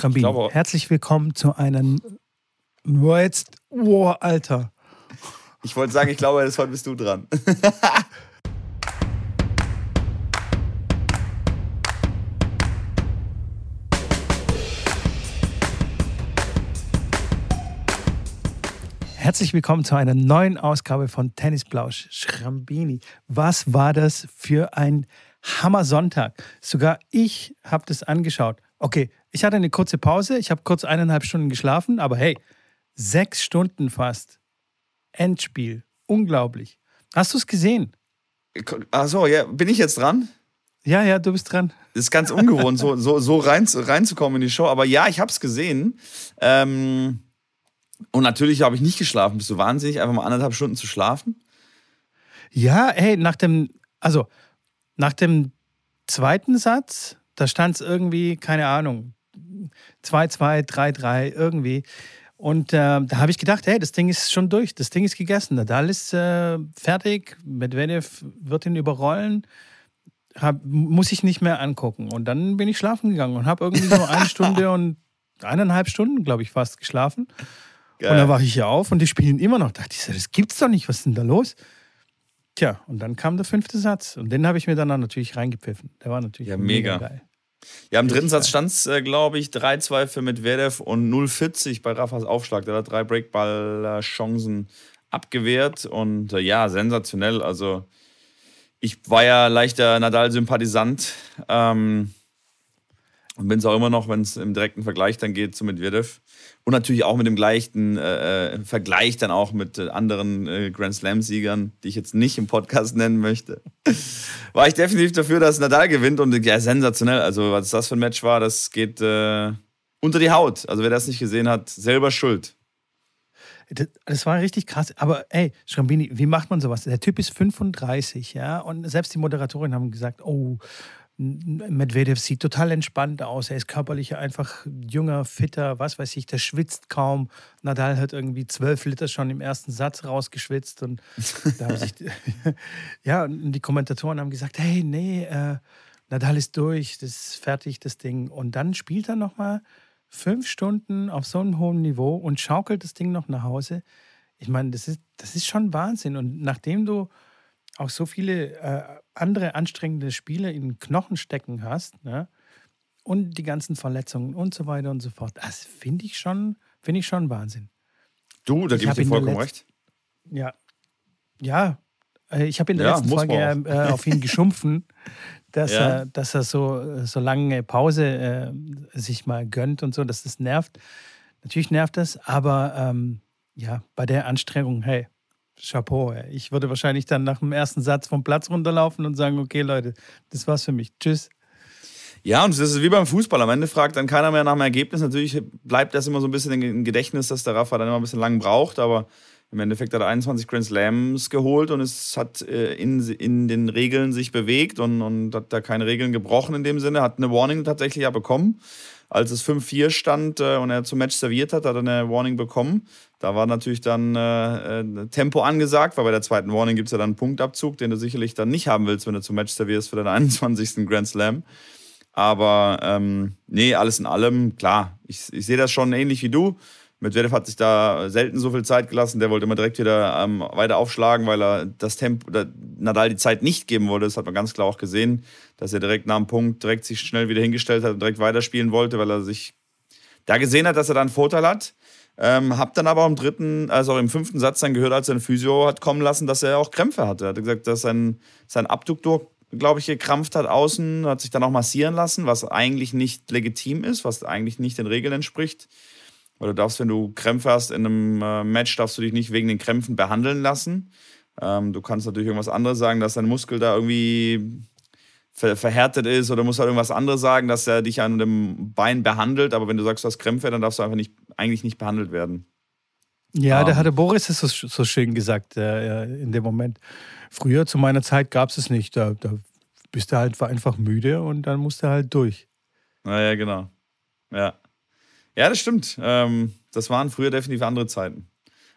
Schrambini, herzlich willkommen zu einer. Jetzt. Oh, Alter. Ich wollte sagen, ich glaube, heute bist du dran. Herzlich willkommen zu einer neuen Ausgabe von Tennisblausch Schrambini. Was war das für ein Hammer Sonntag? Sogar ich habe das angeschaut. Okay, ich hatte eine kurze Pause, ich habe kurz eineinhalb Stunden geschlafen, aber hey, sechs Stunden fast. Endspiel. Unglaublich. Hast du es gesehen? Achso, ja, bin ich jetzt dran? Ja, ja, du bist dran. Das ist ganz ungewohnt, so, so, so rein, reinzukommen in die Show. Aber ja, ich habe es gesehen. Ähm, und natürlich habe ich nicht geschlafen. Bist du wahnsinnig, einfach mal anderthalb Stunden zu schlafen? Ja, hey, nach dem, also nach dem zweiten Satz da stand es irgendwie, keine Ahnung, 2-2, 3-3, irgendwie. Und äh, da habe ich gedacht, hey, das Ding ist schon durch, das Ding ist gegessen. Nadal ist äh, fertig, Medvedev wird ihn überrollen, hab, muss ich nicht mehr angucken. Und dann bin ich schlafen gegangen und habe irgendwie so eine Stunde und eineinhalb Stunden, glaube ich, fast geschlafen. Geil. Und dann wache ich hier auf und die spielen immer noch. Da dachte ich, das gibt's doch nicht, was ist denn da los? Tja, und dann kam der fünfte Satz und den habe ich mir dann natürlich reingepfiffen. Der war natürlich ja, mega. mega geil. Ja, im dritten Satz stand es, äh, glaube ich, 3-2 für Medvedev und 0-40 bei Rafas Aufschlag. Der hat drei Breakball-Chancen abgewehrt und äh, ja, sensationell. Also, ich war ja leichter Nadal-Sympathisant ähm, und bin es auch immer noch, wenn es im direkten Vergleich dann geht zu Medvedev. Und natürlich auch mit dem gleichen äh, äh, Vergleich dann auch mit äh, anderen äh, Grand Slam-Siegern, die ich jetzt nicht im Podcast nennen möchte. war ich definitiv dafür, dass Nadal gewinnt und ja, sensationell. Also, was das für ein Match war, das geht äh, unter die Haut. Also, wer das nicht gesehen hat, selber schuld. Das, war richtig krass. Aber ey, Schrambini, wie macht man sowas? Der Typ ist 35, ja, und selbst die Moderatorin haben gesagt, oh, Medvedev sieht total entspannt aus. Er ist körperlich einfach jünger, fitter, was weiß ich, der schwitzt kaum. Nadal hat irgendwie zwölf Liter schon im ersten Satz rausgeschwitzt. Und da haben sich, ja, und die Kommentatoren haben gesagt: hey, nee, äh, Nadal ist durch, das ist fertig, das Ding. Und dann spielt er nochmal fünf Stunden auf so einem hohen Niveau und schaukelt das Ding noch nach Hause. Ich meine, das ist, das ist schon Wahnsinn. Und nachdem du auch so viele äh, andere anstrengende Spiele in den Knochen stecken hast, ne? und die ganzen Verletzungen und so weiter und so fort, das finde ich schon, finde ich schon Wahnsinn. Du, da gebe ich dir vollkommen recht. Ja, ja, äh, ich habe in der ja, letzten Folge äh, auf ihn geschumpfen, dass, ja. er, dass er so, so lange Pause äh, sich mal gönnt und so, dass das nervt. Natürlich nervt das, aber ähm, ja, bei der Anstrengung, hey, Chapeau. Ey. Ich würde wahrscheinlich dann nach dem ersten Satz vom Platz runterlaufen und sagen, okay Leute, das war's für mich. Tschüss. Ja, und das ist wie beim Fußball. Am Ende fragt dann keiner mehr nach dem Ergebnis. Natürlich bleibt das immer so ein bisschen im Gedächtnis, dass der Rafa dann immer ein bisschen lang braucht, aber im Endeffekt hat er 21 Grand Slams geholt und es hat äh, in, in den Regeln sich bewegt und, und hat da keine Regeln gebrochen in dem Sinne. Hat eine Warning tatsächlich ja bekommen. Als es 5-4 stand äh, und er zum Match serviert hat, hat er eine Warning bekommen. Da war natürlich dann äh, äh, Tempo angesagt, weil bei der zweiten Warning gibt es ja dann einen Punktabzug, den du sicherlich dann nicht haben willst, wenn du zum Match servierst für deinen 21. Grand Slam. Aber ähm, nee, alles in allem, klar, ich, ich sehe das schon ähnlich wie du. Medvedev hat sich da selten so viel Zeit gelassen. Der wollte immer direkt wieder ähm, weiter aufschlagen, weil er das Tempo, der Nadal die Zeit nicht geben wollte. Das hat man ganz klar auch gesehen, dass er direkt nach dem Punkt direkt sich schnell wieder hingestellt hat und direkt weiterspielen wollte, weil er sich da gesehen hat, dass er da einen Vorteil hat. Ähm, hab dann aber im dritten, also im fünften Satz dann gehört, als er ein Physio hat kommen lassen, dass er auch Krämpfe hatte. Er hat gesagt, dass sein, sein Abduktor, glaube ich, gekrampft hat außen, hat sich dann auch massieren lassen, was eigentlich nicht legitim ist, was eigentlich nicht den Regeln entspricht. Weil du darfst, wenn du Krämpfe hast in einem äh, Match, darfst du dich nicht wegen den Krämpfen behandeln lassen. Ähm, du kannst natürlich irgendwas anderes sagen, dass dein Muskel da irgendwie ver verhärtet ist oder musst halt irgendwas anderes sagen, dass er dich an dem Bein behandelt. Aber wenn du sagst, du hast Krämpfe, dann darfst du einfach nicht, eigentlich nicht behandelt werden. Ja, um. da ähm. hatte Boris es so, so schön gesagt äh, in dem Moment. Früher zu meiner Zeit gab es es nicht. Da, da bist du halt einfach müde und dann musst du halt durch. Naja, genau. Ja. Ja, das stimmt. Ähm, das waren früher definitiv andere Zeiten.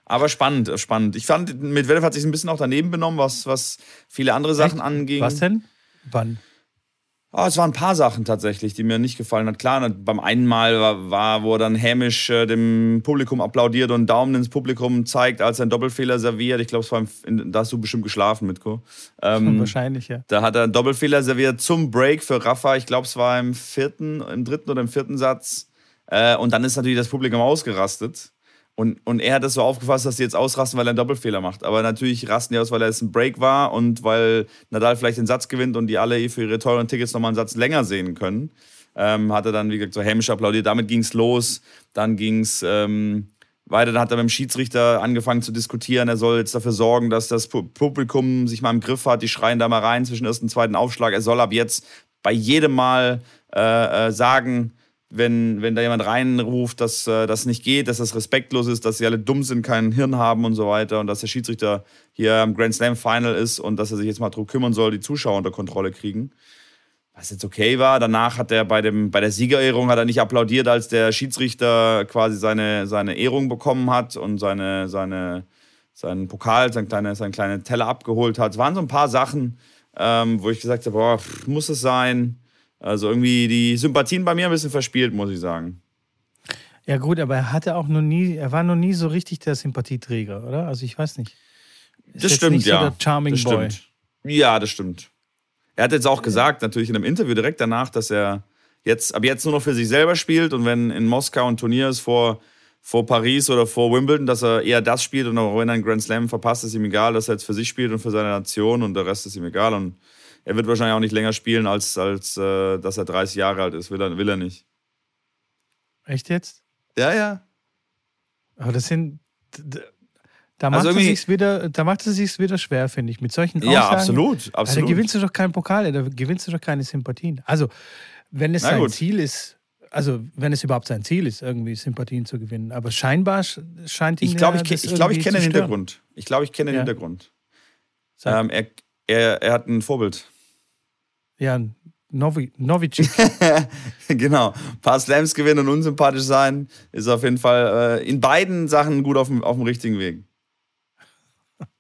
Aber spannend, äh, spannend. Ich fand, Medvedev hat sich ein bisschen auch daneben benommen, was, was viele andere Sachen Echt? anging. Was denn? Wann? Oh, es waren ein paar Sachen tatsächlich, die mir nicht gefallen hat. Klar, beim einen Mal war, war wo er dann hämisch äh, dem Publikum applaudiert und Daumen ins Publikum zeigt, als er einen Doppelfehler serviert. Ich glaube, da hast du bestimmt geschlafen, Mitko. Ähm, Wahrscheinlich, ja. Da hat er einen Doppelfehler serviert zum Break für Rafa. Ich glaube, es war im vierten, im dritten oder im vierten Satz. Äh, und dann ist natürlich das Publikum ausgerastet. Und, und er hat das so aufgefasst, dass sie jetzt ausrasten, weil er einen Doppelfehler macht. Aber natürlich rasten die aus, weil er jetzt ein Break war und weil Nadal vielleicht den Satz gewinnt und die alle für ihre teuren Tickets nochmal einen Satz länger sehen können. Ähm, hat er dann, wie gesagt, so hämisch applaudiert. Damit ging es los. Dann ging es ähm, weiter. Dann hat er mit dem Schiedsrichter angefangen zu diskutieren. Er soll jetzt dafür sorgen, dass das Publikum sich mal im Griff hat. Die schreien da mal rein zwischen ersten und zweiten Aufschlag. Er soll ab jetzt bei jedem Mal äh, äh, sagen, wenn, wenn da jemand reinruft, dass äh, das nicht geht, dass das respektlos ist, dass sie alle dumm sind, kein Hirn haben und so weiter und dass der Schiedsrichter hier am Grand Slam Final ist und dass er sich jetzt mal darum kümmern soll, die Zuschauer unter Kontrolle kriegen. Was jetzt okay war. Danach hat er bei, dem, bei der Siegerehrung hat er nicht applaudiert, als der Schiedsrichter quasi seine, seine Ehrung bekommen hat und seine, seine, seinen Pokal, seinen kleinen seine kleine Teller abgeholt hat. Es waren so ein paar Sachen, ähm, wo ich gesagt habe, boah, muss es sein? Also irgendwie die Sympathien bei mir ein bisschen verspielt, muss ich sagen. Ja, gut, aber er hatte auch noch nie, er war noch nie so richtig der Sympathieträger, oder? Also ich weiß nicht. Ist das stimmt, ja. So der Charming das Boy. Stimmt. Ja, das stimmt. Er hat jetzt auch gesagt, natürlich in einem Interview direkt danach, dass er jetzt ab jetzt nur noch für sich selber spielt und wenn in Moskau ein Turnier ist vor, vor Paris oder vor Wimbledon, dass er eher das spielt und auch wenn er einen Grand Slam verpasst, ist ihm egal, dass er jetzt für sich spielt und für seine Nation und der Rest ist ihm egal. Und er wird wahrscheinlich auch nicht länger spielen, als, als äh, dass er 30 Jahre alt ist. Will er, will er nicht. Echt jetzt? Ja, ja. Aber das sind. Da macht, also es wieder, da macht es sich wieder schwer, finde ich. Mit solchen Aussagen. Ja, absolut. absolut. Da gewinnst du doch keinen Pokal, da gewinnst du doch keine Sympathien. Also, wenn es Na sein gut. Ziel ist, also wenn es überhaupt sein Ziel ist, irgendwie Sympathien zu gewinnen. Aber scheinbar scheint ihn Ich glaube, ich, ich, glaub, ich kenne den Hintergrund. Ich glaube, ich kenne den ja. Hintergrund. Ähm, er, er, er hat ein Vorbild. Ja, Novi, genau. Ein paar Slams gewinnen und unsympathisch sein ist auf jeden Fall äh, in beiden Sachen gut auf dem, auf dem richtigen Weg.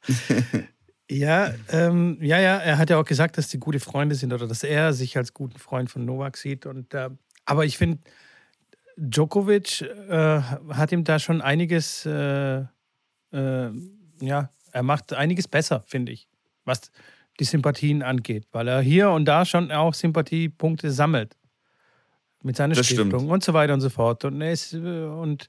ja, ähm, ja, ja, er hat ja auch gesagt, dass die gute Freunde sind oder dass er sich als guten Freund von Novak sieht. Und, äh, aber ich finde, Djokovic äh, hat ihm da schon einiges, äh, äh, ja, er macht einiges besser, finde ich. Was, die Sympathien angeht, weil er hier und da schon auch Sympathiepunkte sammelt. Mit seiner das Stiftung stimmt. und so weiter und so fort. Und, er ist, äh, und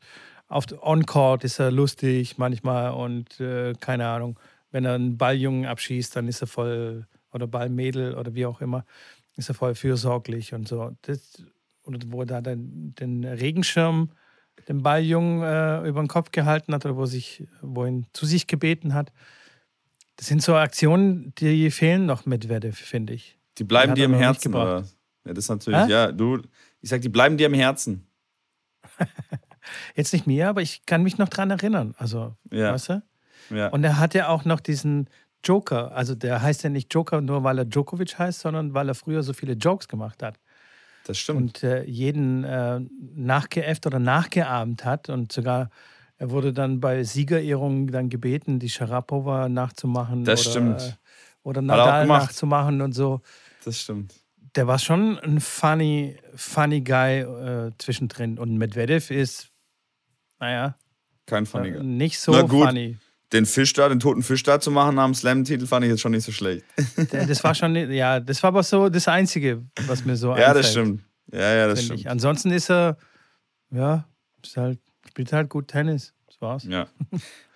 auf On-Court ist er lustig manchmal und äh, keine Ahnung, wenn er einen Balljungen abschießt, dann ist er voll, oder Ballmädel oder wie auch immer, ist er voll fürsorglich und so. Das, und wo er da den, den Regenschirm dem Balljungen äh, über den Kopf gehalten hat oder wo, sich, wo ihn zu sich gebeten hat. Das sind so Aktionen, die fehlen noch mit Werde, finde ich. Die bleiben dir im Herzen, oder? Ja, das ist natürlich, Hä? ja, du, ich sag, die bleiben dir im Herzen. Jetzt nicht mir, aber ich kann mich noch dran erinnern. Also, ja. weißt du? Ja. Und er hat ja auch noch diesen Joker. Also, der heißt ja nicht Joker nur, weil er Djokovic heißt, sondern weil er früher so viele Jokes gemacht hat. Das stimmt. Und äh, jeden äh, nachgeäfft oder nachgeahmt hat und sogar er wurde dann bei Siegerehrungen dann gebeten, die Sharapova nachzumachen. Das oder, stimmt. Oder Nadal nachzumachen und so. Das stimmt. Der war schon ein funny, funny Guy äh, zwischendrin. Und Medvedev ist, naja. Kein funny Guy. Nicht so funny. Den Fisch da, den toten Fisch da zu machen am Slam-Titel fand ich jetzt schon nicht so schlecht. Das war schon, ja, das war aber so das Einzige, was mir so Ja, einfällt, das stimmt. Ja, ja, das stimmt. Ich. Ansonsten ist er, ja, ist halt Spielt halt gut Tennis. Das war's. Ja.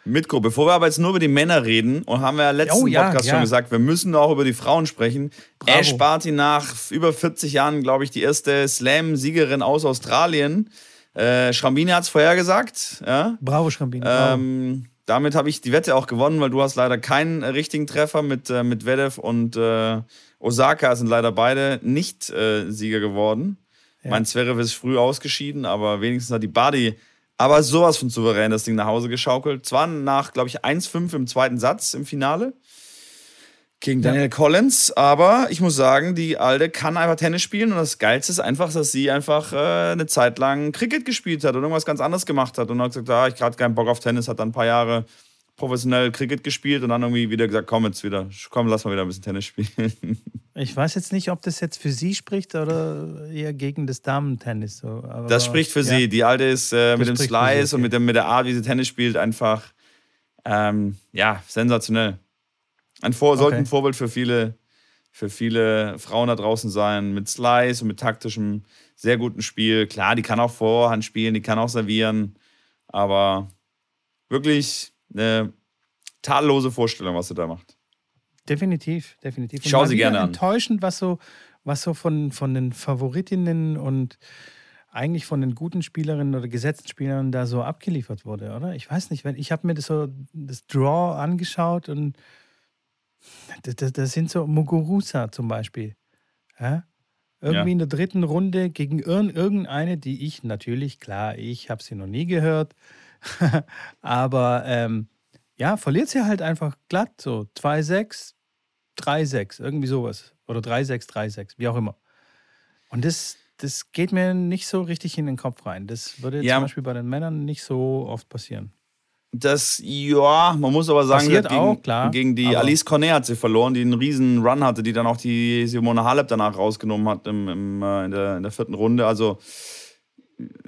Mitko, bevor wir aber jetzt nur über die Männer reden, und haben wir ja letzten oh, ja, Podcast ja. schon gesagt, wir müssen auch über die Frauen sprechen. Bravo. Ash Barty nach über 40 Jahren, glaube ich, die erste Slam-Siegerin aus Australien. Äh, Schrambini hat es vorhergesagt. Ja? Bravo, Schrambini. Ähm, damit habe ich die Wette auch gewonnen, weil du hast leider keinen richtigen Treffer mit, äh, mit Vedev und äh, Osaka sind leider beide nicht äh, Sieger geworden. Ja. Mein Zverev ist früh ausgeschieden, aber wenigstens hat die Badi aber sowas von souverän das Ding nach Hause geschaukelt. Zwar nach, glaube ich, 1-5 im zweiten Satz im Finale gegen Daniel ja. Collins, aber ich muss sagen, die Alte kann einfach Tennis spielen und das Geilste ist einfach, dass sie einfach äh, eine Zeit lang Cricket gespielt hat und irgendwas ganz anderes gemacht hat und hat gesagt, ah, ich gerade keinen Bock auf Tennis, hat dann ein paar Jahre professionell Cricket gespielt und dann irgendwie wieder gesagt, komm jetzt wieder, komm, lass mal wieder ein bisschen Tennis spielen. Ich weiß jetzt nicht, ob das jetzt für sie spricht oder eher gegen das Damentennis. So. Aber, das spricht für ja. sie. Die alte ist äh, mit dem Slice sie, und mit, dem, mit der Art, wie sie Tennis spielt, einfach ähm, ja, sensationell. Ein Vor okay. sollte ein Vorbild für viele, für viele Frauen da draußen sein, mit Slice und mit taktischem, sehr guten Spiel. Klar, die kann auch Vorhand spielen, die kann auch servieren, aber wirklich eine tadellose Vorstellung, was sie da macht. Definitiv, definitiv. Ich schaue sie gerne an. Enttäuschend, was so, was so von, von den Favoritinnen und eigentlich von den guten Spielerinnen oder gesetzten Spielern da so abgeliefert wurde, oder? Ich weiß nicht, wenn ich habe mir das so das Draw angeschaut und das, das, das sind so Muguruza zum Beispiel. Ja? Irgendwie ja. in der dritten Runde gegen irgendeine, die ich natürlich, klar, ich habe sie noch nie gehört, aber ähm, ja, verliert sie halt einfach glatt so 2-6, 3-6, irgendwie sowas. Oder 3-6, 3-6, wie auch immer. Und das, das geht mir nicht so richtig in den Kopf rein. Das würde ja. zum Beispiel bei den Männern nicht so oft passieren. Das, ja, man muss aber sagen, gegen, auch, klar, gegen die Alice Cornet hat sie verloren, die einen riesen Run hatte, die dann auch die Simone Halep danach rausgenommen hat im, im, äh, in, der, in der vierten Runde. Also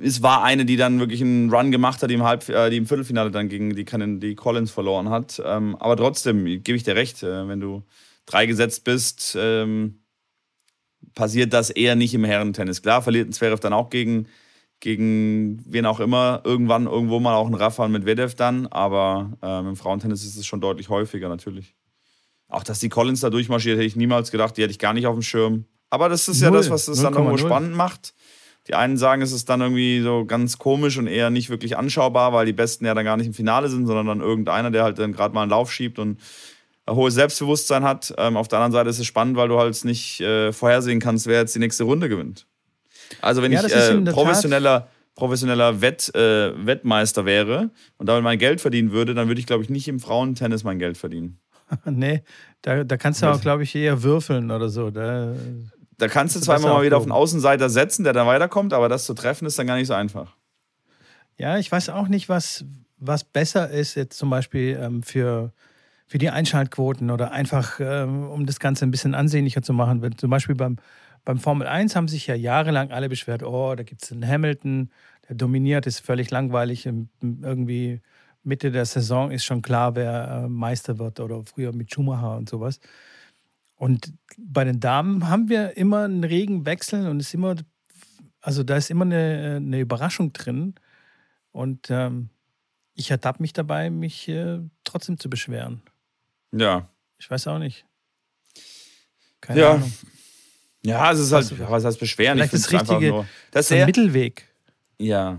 es war eine, die dann wirklich einen Run gemacht hat, die im, Halb, äh, die im Viertelfinale dann gegen die, die Collins verloren hat. Ähm, aber trotzdem gebe ich dir recht, äh, wenn du drei gesetzt bist, ähm, passiert das eher nicht im Herrentennis. Klar, verliert ein Zverev dann auch gegen, gegen wen auch immer, irgendwann irgendwo mal auch ein Rafa mit Vedev dann, aber ähm, im Frauentennis ist es schon deutlich häufiger natürlich. Auch dass die Collins da durchmarschiert, hätte ich niemals gedacht, die hätte ich gar nicht auf dem Schirm. Aber das ist Null. ja das, was es dann irgendwo spannend macht. Die einen sagen, es ist dann irgendwie so ganz komisch und eher nicht wirklich anschaubar, weil die Besten ja dann gar nicht im Finale sind, sondern dann irgendeiner, der halt dann gerade mal einen Lauf schiebt und hohes Selbstbewusstsein hat. Ähm, auf der anderen Seite ist es spannend, weil du halt nicht äh, vorhersehen kannst, wer jetzt die nächste Runde gewinnt. Also wenn ja, ich äh, professioneller, professioneller Wett, äh, Wettmeister wäre und damit mein Geld verdienen würde, dann würde ich, glaube ich, nicht im Frauentennis mein Geld verdienen. nee, da, da kannst du auch, glaube ich, eher würfeln oder so. Da, da kannst du zweimal mal wieder auf einen Außenseiter setzen, der dann weiterkommt, aber das zu treffen ist dann gar nicht so einfach. Ja, ich weiß auch nicht, was, was besser ist jetzt zum Beispiel ähm, für für die Einschaltquoten oder einfach, ähm, um das Ganze ein bisschen ansehnlicher zu machen. Zum Beispiel beim, beim Formel 1 haben sich ja jahrelang alle beschwert, oh, da gibt es einen Hamilton, der dominiert, ist völlig langweilig. Irgendwie Mitte der Saison ist schon klar, wer äh, Meister wird oder früher mit Schumacher und sowas. Und bei den Damen haben wir immer einen regen Wechsel und ist immer, also da ist immer eine, eine Überraschung drin. Und ähm, ich ertappe mich dabei, mich äh, trotzdem zu beschweren. Ja. Ich weiß auch nicht. Keine ja. Ahnung. Ja, es ist halt, was, was heißt beschweren? Vielleicht ich das Richtige, nur, das ist der Mittelweg. Ja.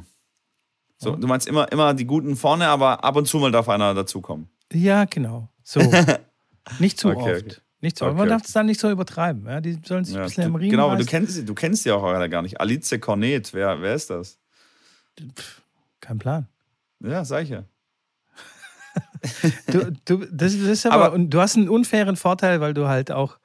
So, du meinst immer, immer die Guten vorne, aber ab und zu mal darf einer dazukommen. Ja, genau. So. nicht zu okay, oft. Okay. Nicht so, okay. Man darf es dann nicht so übertreiben. Ja? Die sollen sich ja, ein bisschen im Riemen Genau, du kennst, du kennst die auch gar nicht. Alice Cornet, wer, wer ist das? Pff, kein Plan. Ja, sag ich ja du, du, das, ist aber, aber, du hast einen unfairen Vorteil, weil du halt auch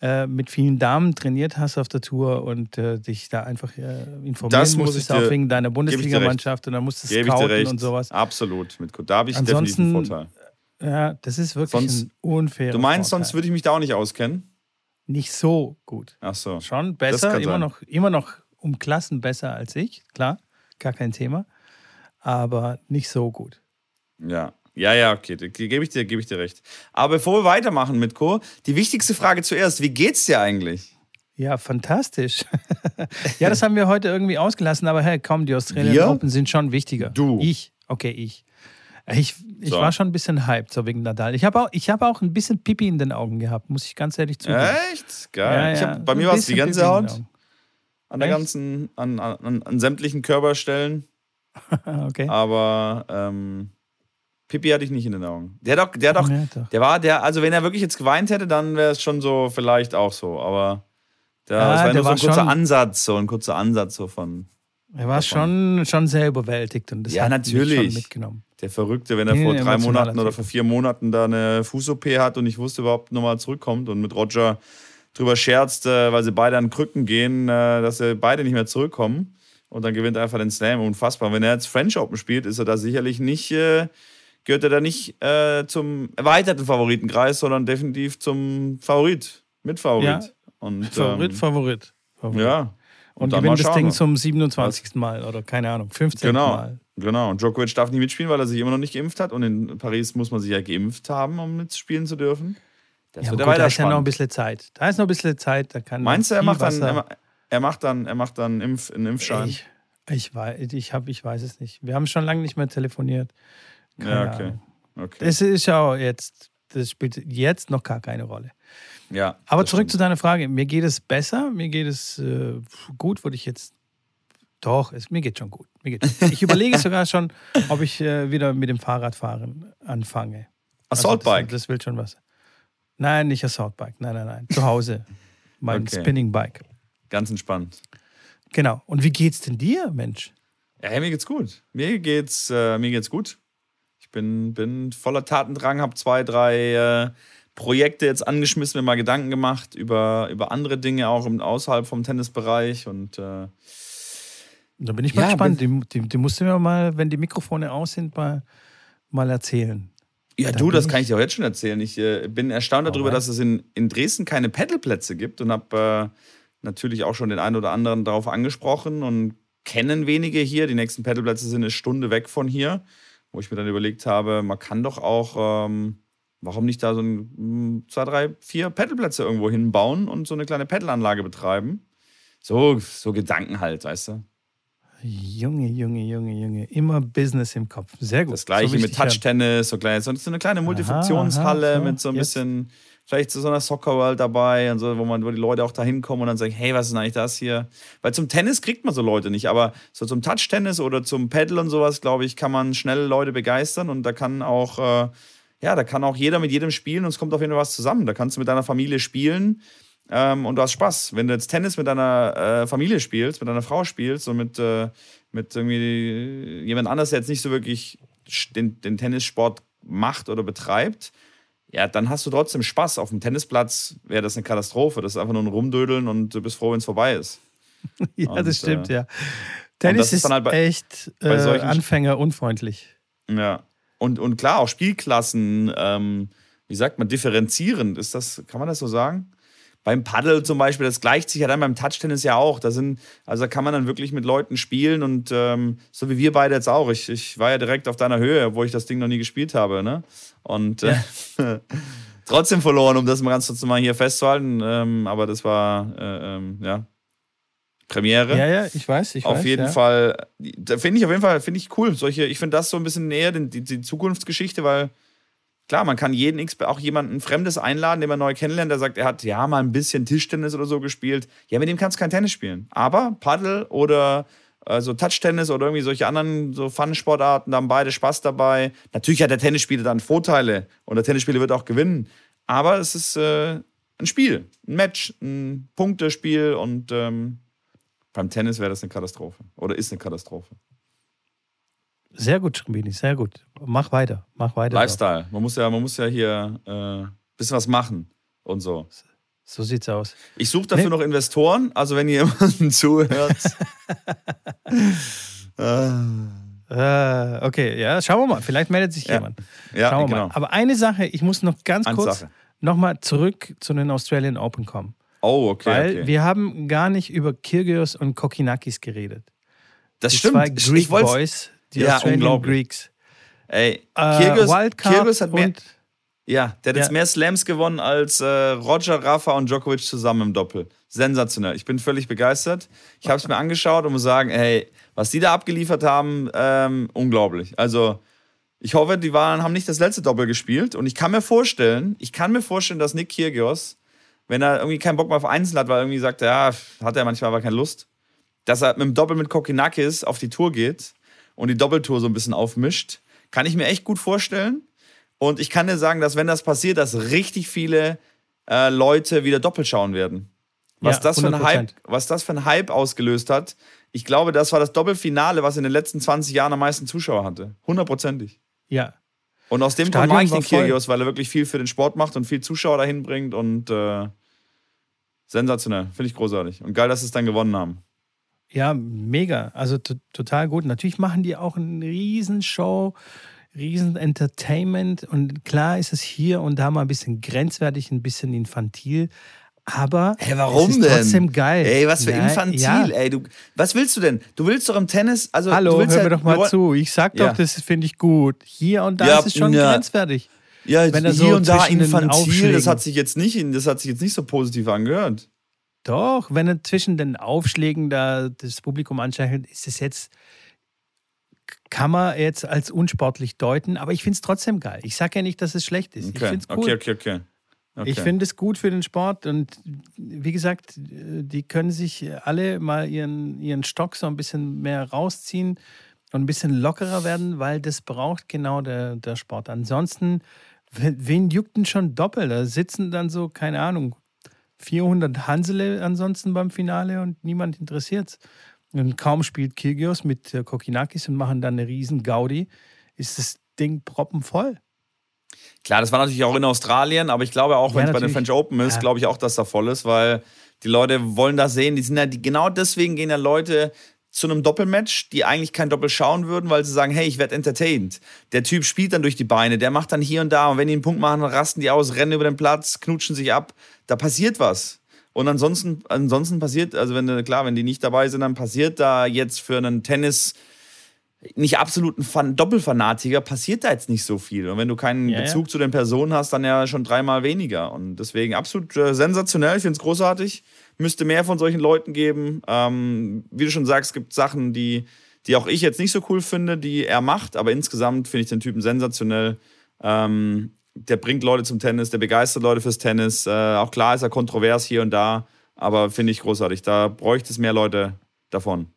äh, mit vielen Damen trainiert hast auf der Tour und äh, dich da einfach äh, informieren das musstest, auch wegen deiner Bundesligamannschaft und dann musstest du scouten und sowas. Absolut, mit, da habe ich Ansonsten, definitiv einen Vorteil. Ja, das ist wirklich sonst, ein unfairer Du meinst, Vorteil. sonst würde ich mich da auch nicht auskennen? Nicht so gut. Ach so. Schon besser, immer noch, immer noch um Klassen besser als ich, klar, gar kein Thema, aber nicht so gut. Ja, ja, ja, okay, gebe ich, dir, geb ich dir recht. Aber bevor wir weitermachen mit Co., die wichtigste Frage zuerst: Wie geht's dir eigentlich? Ja, fantastisch. ja, das haben wir heute irgendwie ausgelassen, aber hey, komm, die Australian Open sind schon wichtiger. Du. Ich. Okay, ich. Ich, ich so. war schon ein bisschen hyped, so wegen Nadal. Ich habe auch, hab auch ein bisschen Pipi in den Augen gehabt, muss ich ganz ehrlich zugeben. Echt? Geil. Ja, ja. Hab, bei mir war es die ganze Haut. An der ganzen, an, an, an sämtlichen Körperstellen. okay. Aber ähm, Pippi hatte ich nicht in den Augen. Der doch, der doch, ja, doch. der war, der, also wenn er wirklich jetzt geweint hätte, dann wäre es schon so, vielleicht auch so. Aber der, ja, das war nur so ein kurzer schon, Ansatz, so ein kurzer Ansatz so von. Er war schon, schon sehr überwältigt und das ja, hat natürlich. mich schon mitgenommen. Der Verrückte, wenn er vor drei Monaten oder vor vier Monaten da eine Fuß-OP hat und ich wusste überhaupt nochmal zurückkommt und mit Roger drüber scherzt, äh, weil sie beide an Krücken gehen, äh, dass sie beide nicht mehr zurückkommen und dann gewinnt er einfach den Slam. Unfassbar. Wenn er jetzt French Open spielt, ist er da sicherlich nicht äh, gehört er da nicht äh, zum erweiterten Favoritenkreis, sondern definitiv zum Favorit. Mitfavorit. Ja. Und, Favorit, ähm, Favorit. Favorit. Ja. Und, dann gewinnt das Ding zum 27. Mal oder keine Ahnung, 15. Genau. Mal. Genau. Und Djokovic darf nicht mitspielen, weil er sich immer noch nicht geimpft hat. Und in Paris muss man sich ja geimpft haben, um mitspielen zu dürfen. Das Ja, wird gut, da ist ja noch ein bisschen Zeit. Da ist noch ein bisschen Zeit, da kann Meinst du, er macht dann, Wasser- er, ma- er macht dann, er macht dann Impf, einen Impfschein? Ich, ich, weiß, ich, hab, ich weiß es nicht. Wir haben schon lange nicht mehr telefoniert. Keine ja, okay. Ahnung. okay. Das ist ja auch jetzt, das spielt jetzt noch gar keine Rolle. ja, Aber zurück stimmt. zu deiner Frage. Mir geht es besser, mir geht es äh, gut, würde ich jetzt. Doch, es, mir geht schon gut. Mir geht. Ich überlege sogar schon, ob ich äh, wieder mit dem Fahrradfahren anfange. Assault Also Bike. Das, das will schon was. Nein, nicht Assault Bike. Nein, nein, nein. Zu Hause. Mein Okay. Spinning Bike. Ganz entspannt. Genau. Und wie geht's denn dir, Mensch? Ja, hey, mir geht's gut. Mir geht's, äh, mir geht's gut. Ich bin, bin voller Tatendrang, habe zwei, drei äh, Projekte jetzt angeschmissen, mir mal Gedanken gemacht über, über andere Dinge, auch im, außerhalb vom Tennisbereich. Und äh, Da bin ich mal Ja, gespannt. Die, die, die musst du mir mal, wenn die Mikrofone aus sind, mal, mal erzählen. ja, Da du, das kann ich dir auch jetzt schon erzählen. Ich äh, bin erstaunt darüber, dass es in, in Dresden keine Pedalplätze gibt und habe äh, natürlich auch schon den einen oder anderen darauf angesprochen und kennen wenige hier. Die nächsten Pedalplätze sind eine Stunde weg von hier, wo ich mir dann überlegt habe, man kann doch auch, ähm, warum nicht da so ein, mm, zwei, drei, vier Pedalplätze irgendwo hinbauen und so eine kleine Pedalanlage betreiben. So, so Gedanken halt, weißt du? Junge, Junge, Junge, Junge. Immer Business im Kopf. Sehr gut. Das gleiche So mit. Touchtennis, so, klein, so eine kleine Multifunktionshalle aha, so, mit so ein jetzt. bisschen, vielleicht so einer Soccer World dabei und so, wo man, wo die Leute auch da hinkommen und dann sagen, hey, was ist denn eigentlich das hier? Weil zum Tennis kriegt man so Leute nicht, aber so zum Touchtennis oder zum Paddle und sowas, glaube ich, kann man schnell Leute begeistern und da kann auch, äh, ja, da kann auch jeder mit jedem spielen und es kommt auf jeden Fall was zusammen. Da kannst du mit deiner Familie spielen ähm, und du hast Spaß. Wenn du jetzt Tennis mit deiner äh, Familie spielst, mit deiner Frau spielst und mit, äh, mit irgendwie jemand anders, der jetzt nicht so wirklich den, den Tennissport macht oder betreibt, ja, dann hast du trotzdem Spaß. Auf dem Tennisplatz wäre das eine Katastrophe. Das ist einfach nur ein Rumdödeln und du bist froh, wenn es vorbei ist. Ja, Und, das stimmt, äh, ja. Tennis ist halt bei- echt bei äh, anfängerunfreundlich. Ja. Und, und klar, auch Spielklassen, ähm, wie sagt man, differenzierend. Ist das, kann man das so sagen? Beim Paddle zum Beispiel, das gleicht sich ja dann beim Touchtennis ja auch. Da sind, also da kann man dann wirklich mit Leuten spielen und ähm, so wie wir beide jetzt auch. Ich, ich war ja direkt auf deiner Höhe, wo ich das Ding noch nie gespielt habe, ne? Und äh, trotzdem verloren, um das mal ganz kurz mal hier festzuhalten. Ähm, aber das war äh, ähm, ja Premiere. Ja, ja, ich weiß, ich Auf weiß. jeden ja. Fall, da finde ich auf jeden Fall finde ich cool. Solche, ich finde das so ein bisschen näher die, die Zukunftsgeschichte, weil klar, man kann jeden X, auch jemanden Fremdes einladen, den man neu kennenlernt, der sagt, er hat ja mal ein bisschen Tischtennis oder so gespielt. Ja, mit dem kannst du kein Tennis spielen. Aber Paddle oder äh, so Touchtennis oder irgendwie solche anderen so Fun-Sportarten, da haben beide Spaß dabei. Natürlich hat der Tennisspieler dann Vorteile und der Tennisspieler wird auch gewinnen. Aber es ist äh, ein Spiel, ein Match, ein Punktespiel und ähm, beim Tennis wäre das eine Katastrophe. Oder ist eine Katastrophe. Sehr gut, Schrimbini, sehr gut. Mach weiter, mach weiter. Lifestyle. Man muss ja, man muss ja hier ein äh, bisschen was machen und so. So sieht's aus. Ich suche dafür Nee. noch Investoren. Also wenn ihr jemanden zuhört. äh, okay, ja, schauen wir mal. Vielleicht meldet sich Ja. jemand. ja, Schauen wir genau. mal. Aber eine Sache, ich muss noch ganz Eine kurz nochmal zurück zu den Australian Open kommen. Oh, okay. weil okay. wir haben gar nicht über Kyrgios und Kokinakis geredet. das Die stimmt. zwei Greek ich Boys, die Ja, Australian unglaublich. Greeks. Ey, Äh, Kyrgios, Wildcard Kyrgios hat mehr, und ja, der hat Ja. jetzt mehr Slams gewonnen als äh, Roger, Rafa und Djokovic zusammen im Doppel. Sensationell. Ich bin völlig begeistert. Ich habe es mir angeschaut und muss sagen, hey, was die da abgeliefert haben, ähm, unglaublich. Also ich hoffe, die waren, haben nicht das letzte Doppel gespielt und ich kann mir vorstellen, ich kann mir vorstellen, dass Nick Kyrgios, wenn er irgendwie keinen Bock mehr auf Einzel hat, weil er irgendwie sagt, ja, hat er manchmal aber keine Lust, dass er mit dem Doppel mit Kokinakis auf die Tour geht und die Doppeltour so ein bisschen aufmischt, kann ich mir echt gut vorstellen. Und ich kann dir sagen, dass wenn das passiert, dass richtig viele äh, Leute wieder doppelt schauen werden. Was, Ja, das für ein 100%. Hype, was das für ein Hype ausgelöst hat, ich glaube, das war das Doppelfinale, was in den letzten 20 Jahren am meisten Zuschauer hatte. Hundertprozentig. ja, Und aus dem Grund Stadion mag ich den. Kyrgios, weil er wirklich viel für den Sport macht und viel Zuschauer dahin bringt und äh, sensationell. Finde ich großartig. Und geil, dass sie es dann gewonnen haben. Ja, mega. Also to- total gut. Natürlich machen die auch eine Riesenshow, riesen Entertainment. Und klar ist es hier und da mal ein bisschen grenzwertig, ein bisschen infantil. Aber hey, warum es ist denn? trotzdem geil. Ey, was für Nein, infantil, ja. ey. Du, was willst du denn? Du willst doch im Tennis, also Hallo, hör ja, mir doch mal wollen- zu. Ich sag doch, Ja. das finde ich gut. Hier und da Ja, ist es schon ja. grenzwertig. Ja, wenn er hier so und da infantil, das hat sich jetzt nicht, das hat sich jetzt nicht so positiv angehört. Doch, wenn er zwischen den Aufschlägen da das Publikum anstachelt, ist es jetzt, kann man jetzt als unsportlich deuten, aber ich finde es trotzdem geil. Ich sage ja nicht, dass es schlecht ist. Ich Okay, finde es cool. okay, okay, okay. okay. Ich finde es gut für den Sport und wie gesagt, die können sich alle mal ihren, ihren Stock so ein bisschen mehr rausziehen und ein bisschen lockerer werden, weil das braucht genau der, der Sport. Ansonsten, we- wen juckt denn schon doppelt? Da sitzen dann so, keine Ahnung, 400 Hansele ansonsten beim Finale und niemand interessiert's. Und kaum spielt Kyrgios mit äh, Kokinakis und machen dann eine riesen Gaudi, ist das Ding proppenvoll. Klar, das war natürlich auch in Australien, aber ich glaube auch, Ja, wenn es bei den. French Open ist, Ja. glaube ich auch, dass da voll ist, weil die Leute wollen das sehen. Die sind ja, die, genau deswegen gehen ja Leute zu einem Doppelmatch, die eigentlich kein Doppel schauen würden, weil sie sagen, hey, ich werde entertained. Der Typ spielt dann durch die Beine, der macht dann hier und da und wenn die einen Punkt machen, rasten die aus, rennen über den Platz, knutschen sich ab. Da passiert was. Und ansonsten, ansonsten passiert, also wenn klar, wenn die nicht dabei sind, dann passiert da jetzt für einen Tennis nicht absoluten Fan Doppelfanatiker passiert da jetzt nicht so viel. Und wenn du keinen Ja, ja. Bezug zu den Personen hast, dann ja schon dreimal weniger. Und deswegen absolut äh, sensationell. Ich finde es großartig. Müsste mehr von solchen Leuten geben. Ähm, wie du schon sagst, es gibt Sachen, die, die auch ich jetzt nicht so cool finde, die er macht. Aber insgesamt finde ich den Typen sensationell. Ähm, der bringt Leute zum Tennis, der begeistert Leute fürs Tennis. Äh, auch klar ist er kontrovers hier und da. Aber finde ich großartig. Da bräuchte es mehr Leute davon.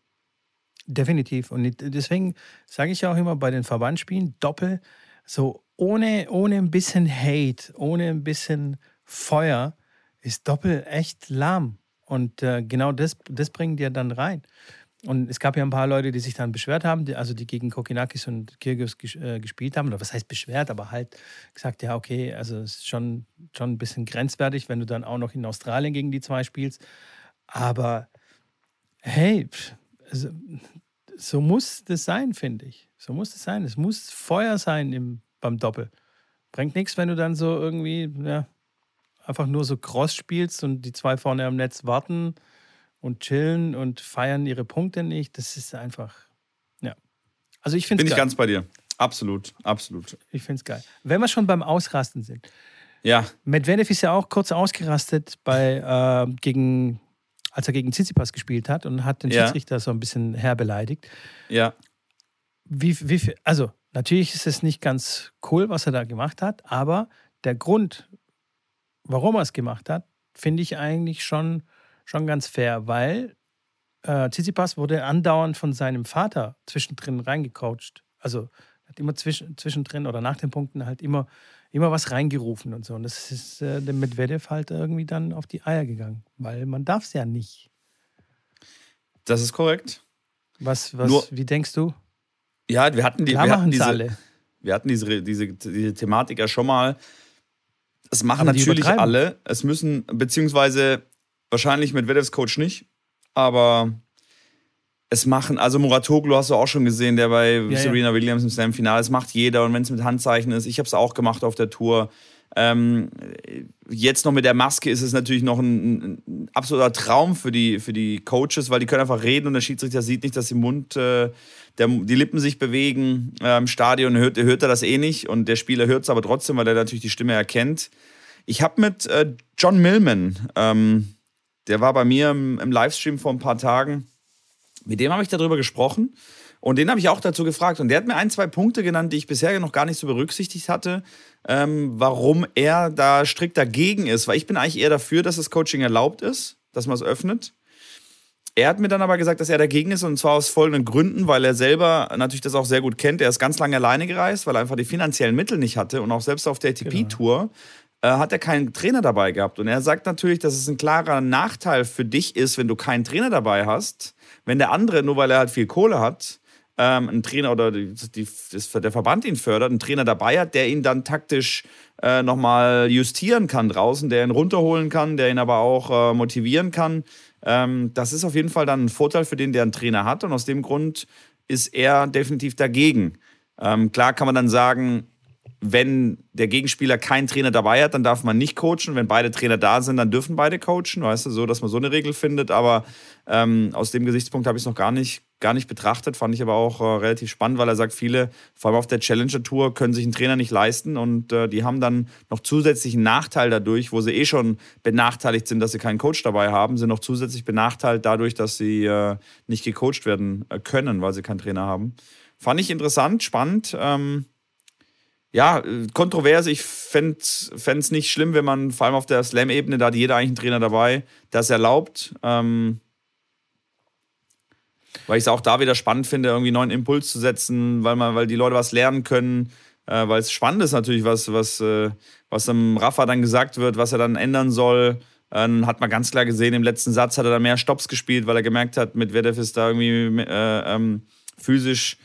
Definitiv. Und deswegen sage ich auch immer bei den Verbandsspielen Doppel, so ohne, ohne ein bisschen Hate, ohne ein bisschen Feuer, ist Doppel echt lahm. Und äh, genau das, das bringt dir dann rein. Und es gab ja ein paar Leute, die sich dann beschwert haben, die, also die gegen Kokinakis und Kyrgios ges äh, gespielt haben. Oder was heißt beschwert, aber halt gesagt, ja, okay, also es ist schon, schon ein bisschen grenzwertig, wenn du dann auch noch in Australien gegen die zwei spielst. Aber hey, pff, also, so muss das sein, finde ich. So muss es sein. Es muss Feuer sein im, beim Doppel. Bringt nichts, wenn du dann so irgendwie ja, einfach nur so Cross spielst und die zwei vorne am Netz warten und chillen und feiern ihre Punkte nicht. Das ist einfach, ja. Also ich finde Bin es ich geil. ganz bei dir. Absolut, absolut. ich finde es geil. Wenn wir schon beim Ausrasten sind. Ja, Medvedev ist ja auch kurz ausgerastet bei, äh, gegen, als er gegen Tsitsipas gespielt hat und hat den Ja. Schiedsrichter so ein bisschen herbeleidigt. ja. wie, wie viel, also natürlich ist es nicht ganz cool, was er da gemacht hat, aber der Grund, warum er es gemacht hat, finde ich eigentlich schon, schon ganz fair, weil äh, Tsitsipas wurde andauernd von seinem Vater zwischendrin reingecoacht. Also hat immer zwischen, zwischendrin oder nach den Punkten halt immer, immer was reingerufen und so. Und das ist äh, dem Medvedev halt irgendwie dann auf die Eier gegangen, weil man darf es ja nicht. Das ist korrekt. Was, was, Nur- wie denkst du? Ja, wir hatten, die, Klar wir hatten diese, alle. wir hatten diese, diese, diese Thematik ja schon mal. Es machen natürlich alle. Es müssen, beziehungsweise wahrscheinlich mit Vedevs Coach nicht, aber es machen, also Muratoglu hast du auch schon gesehen, der bei ja. Serena Williams im Slam-Finale, es macht jeder und wenn es mit Handzeichen ist, ich habe es auch gemacht auf der Tour. Ähm, jetzt noch mit der Maske ist es natürlich noch ein, ein absoluter Traum für die, für die Coaches, weil die können einfach reden und der Schiedsrichter sieht nicht, dass im Mund äh, der, die Lippen sich bewegen. Äh, Im Stadion hört, hört er das eh nicht und der Spieler hört es aber trotzdem, weil er natürlich die Stimme erkennt. Ich habe mit äh, John Millman, ähm, der war bei mir im, im Livestream vor ein paar Tagen, mit dem habe ich darüber gesprochen und den habe ich auch dazu gefragt. Und der hat mir ein, zwei Punkte genannt, die ich bisher noch gar nicht so berücksichtigt hatte, ähm, warum er da strikt dagegen ist. Weil ich bin eigentlich eher dafür, dass das Coaching erlaubt ist, dass man es öffnet. Er hat mir dann aber gesagt, dass er dagegen ist und zwar aus folgenden Gründen, weil er selber natürlich das auch sehr gut kennt. Er ist ganz lange alleine gereist, weil er einfach die finanziellen Mittel nicht hatte und auch selbst auf der ATP-Tour äh, hat er keinen Trainer dabei gehabt. Und er sagt natürlich, dass es ein klarer Nachteil für dich ist, wenn du keinen Trainer dabei hast, wenn der andere, nur weil er halt viel Kohle hat, ähm, einen Trainer oder die, die, der Verband ihn fördert, einen Trainer dabei hat, der ihn dann taktisch äh, nochmal justieren kann draußen, der ihn runterholen kann, der ihn aber auch äh, motivieren kann. Ähm, das ist auf jeden Fall dann ein Vorteil für den, der einen Trainer hat. Und aus dem Grund ist er definitiv dagegen. Ähm, klar kann man dann sagen, wenn der Gegenspieler keinen Trainer dabei hat, dann darf man nicht coachen. Wenn beide Trainer da sind, dann dürfen beide coachen. Weißt du, so, dass man so eine Regel findet. Aber ähm, aus dem Gesichtspunkt habe ich es noch gar nicht, gar nicht betrachtet. Fand ich aber auch äh, relativ spannend, weil er sagt, viele, vor allem auf der Challenger Tour, können sich einen Trainer nicht leisten und äh, die haben dann noch zusätzlichen Nachteil dadurch, wo sie eh schon benachteiligt sind, dass sie keinen Coach dabei haben, sind noch zusätzlich benachteiligt dadurch, dass sie äh, nicht gecoacht werden äh, können, weil sie keinen Trainer haben. Fand ich interessant, spannend. Ähm, ja, kontrovers. Ich fände es nicht schlimm, wenn man vor allem auf der Slam-Ebene, da hat jeder eigentlich einen Trainer dabei, das erlaubt. Ähm, weil ich es auch da wieder spannend finde, irgendwie neuen Impuls zu setzen, weil, man, weil die Leute was lernen können. Äh, weil es spannend ist natürlich, was, was, äh, was dem Rafa dann gesagt wird, was er dann ändern soll. Dann hat man ganz klar gesehen, im letzten Satz hat er dann mehr Stops gespielt, weil er gemerkt hat, mit Vedev ist da irgendwie äh, ähm, physisch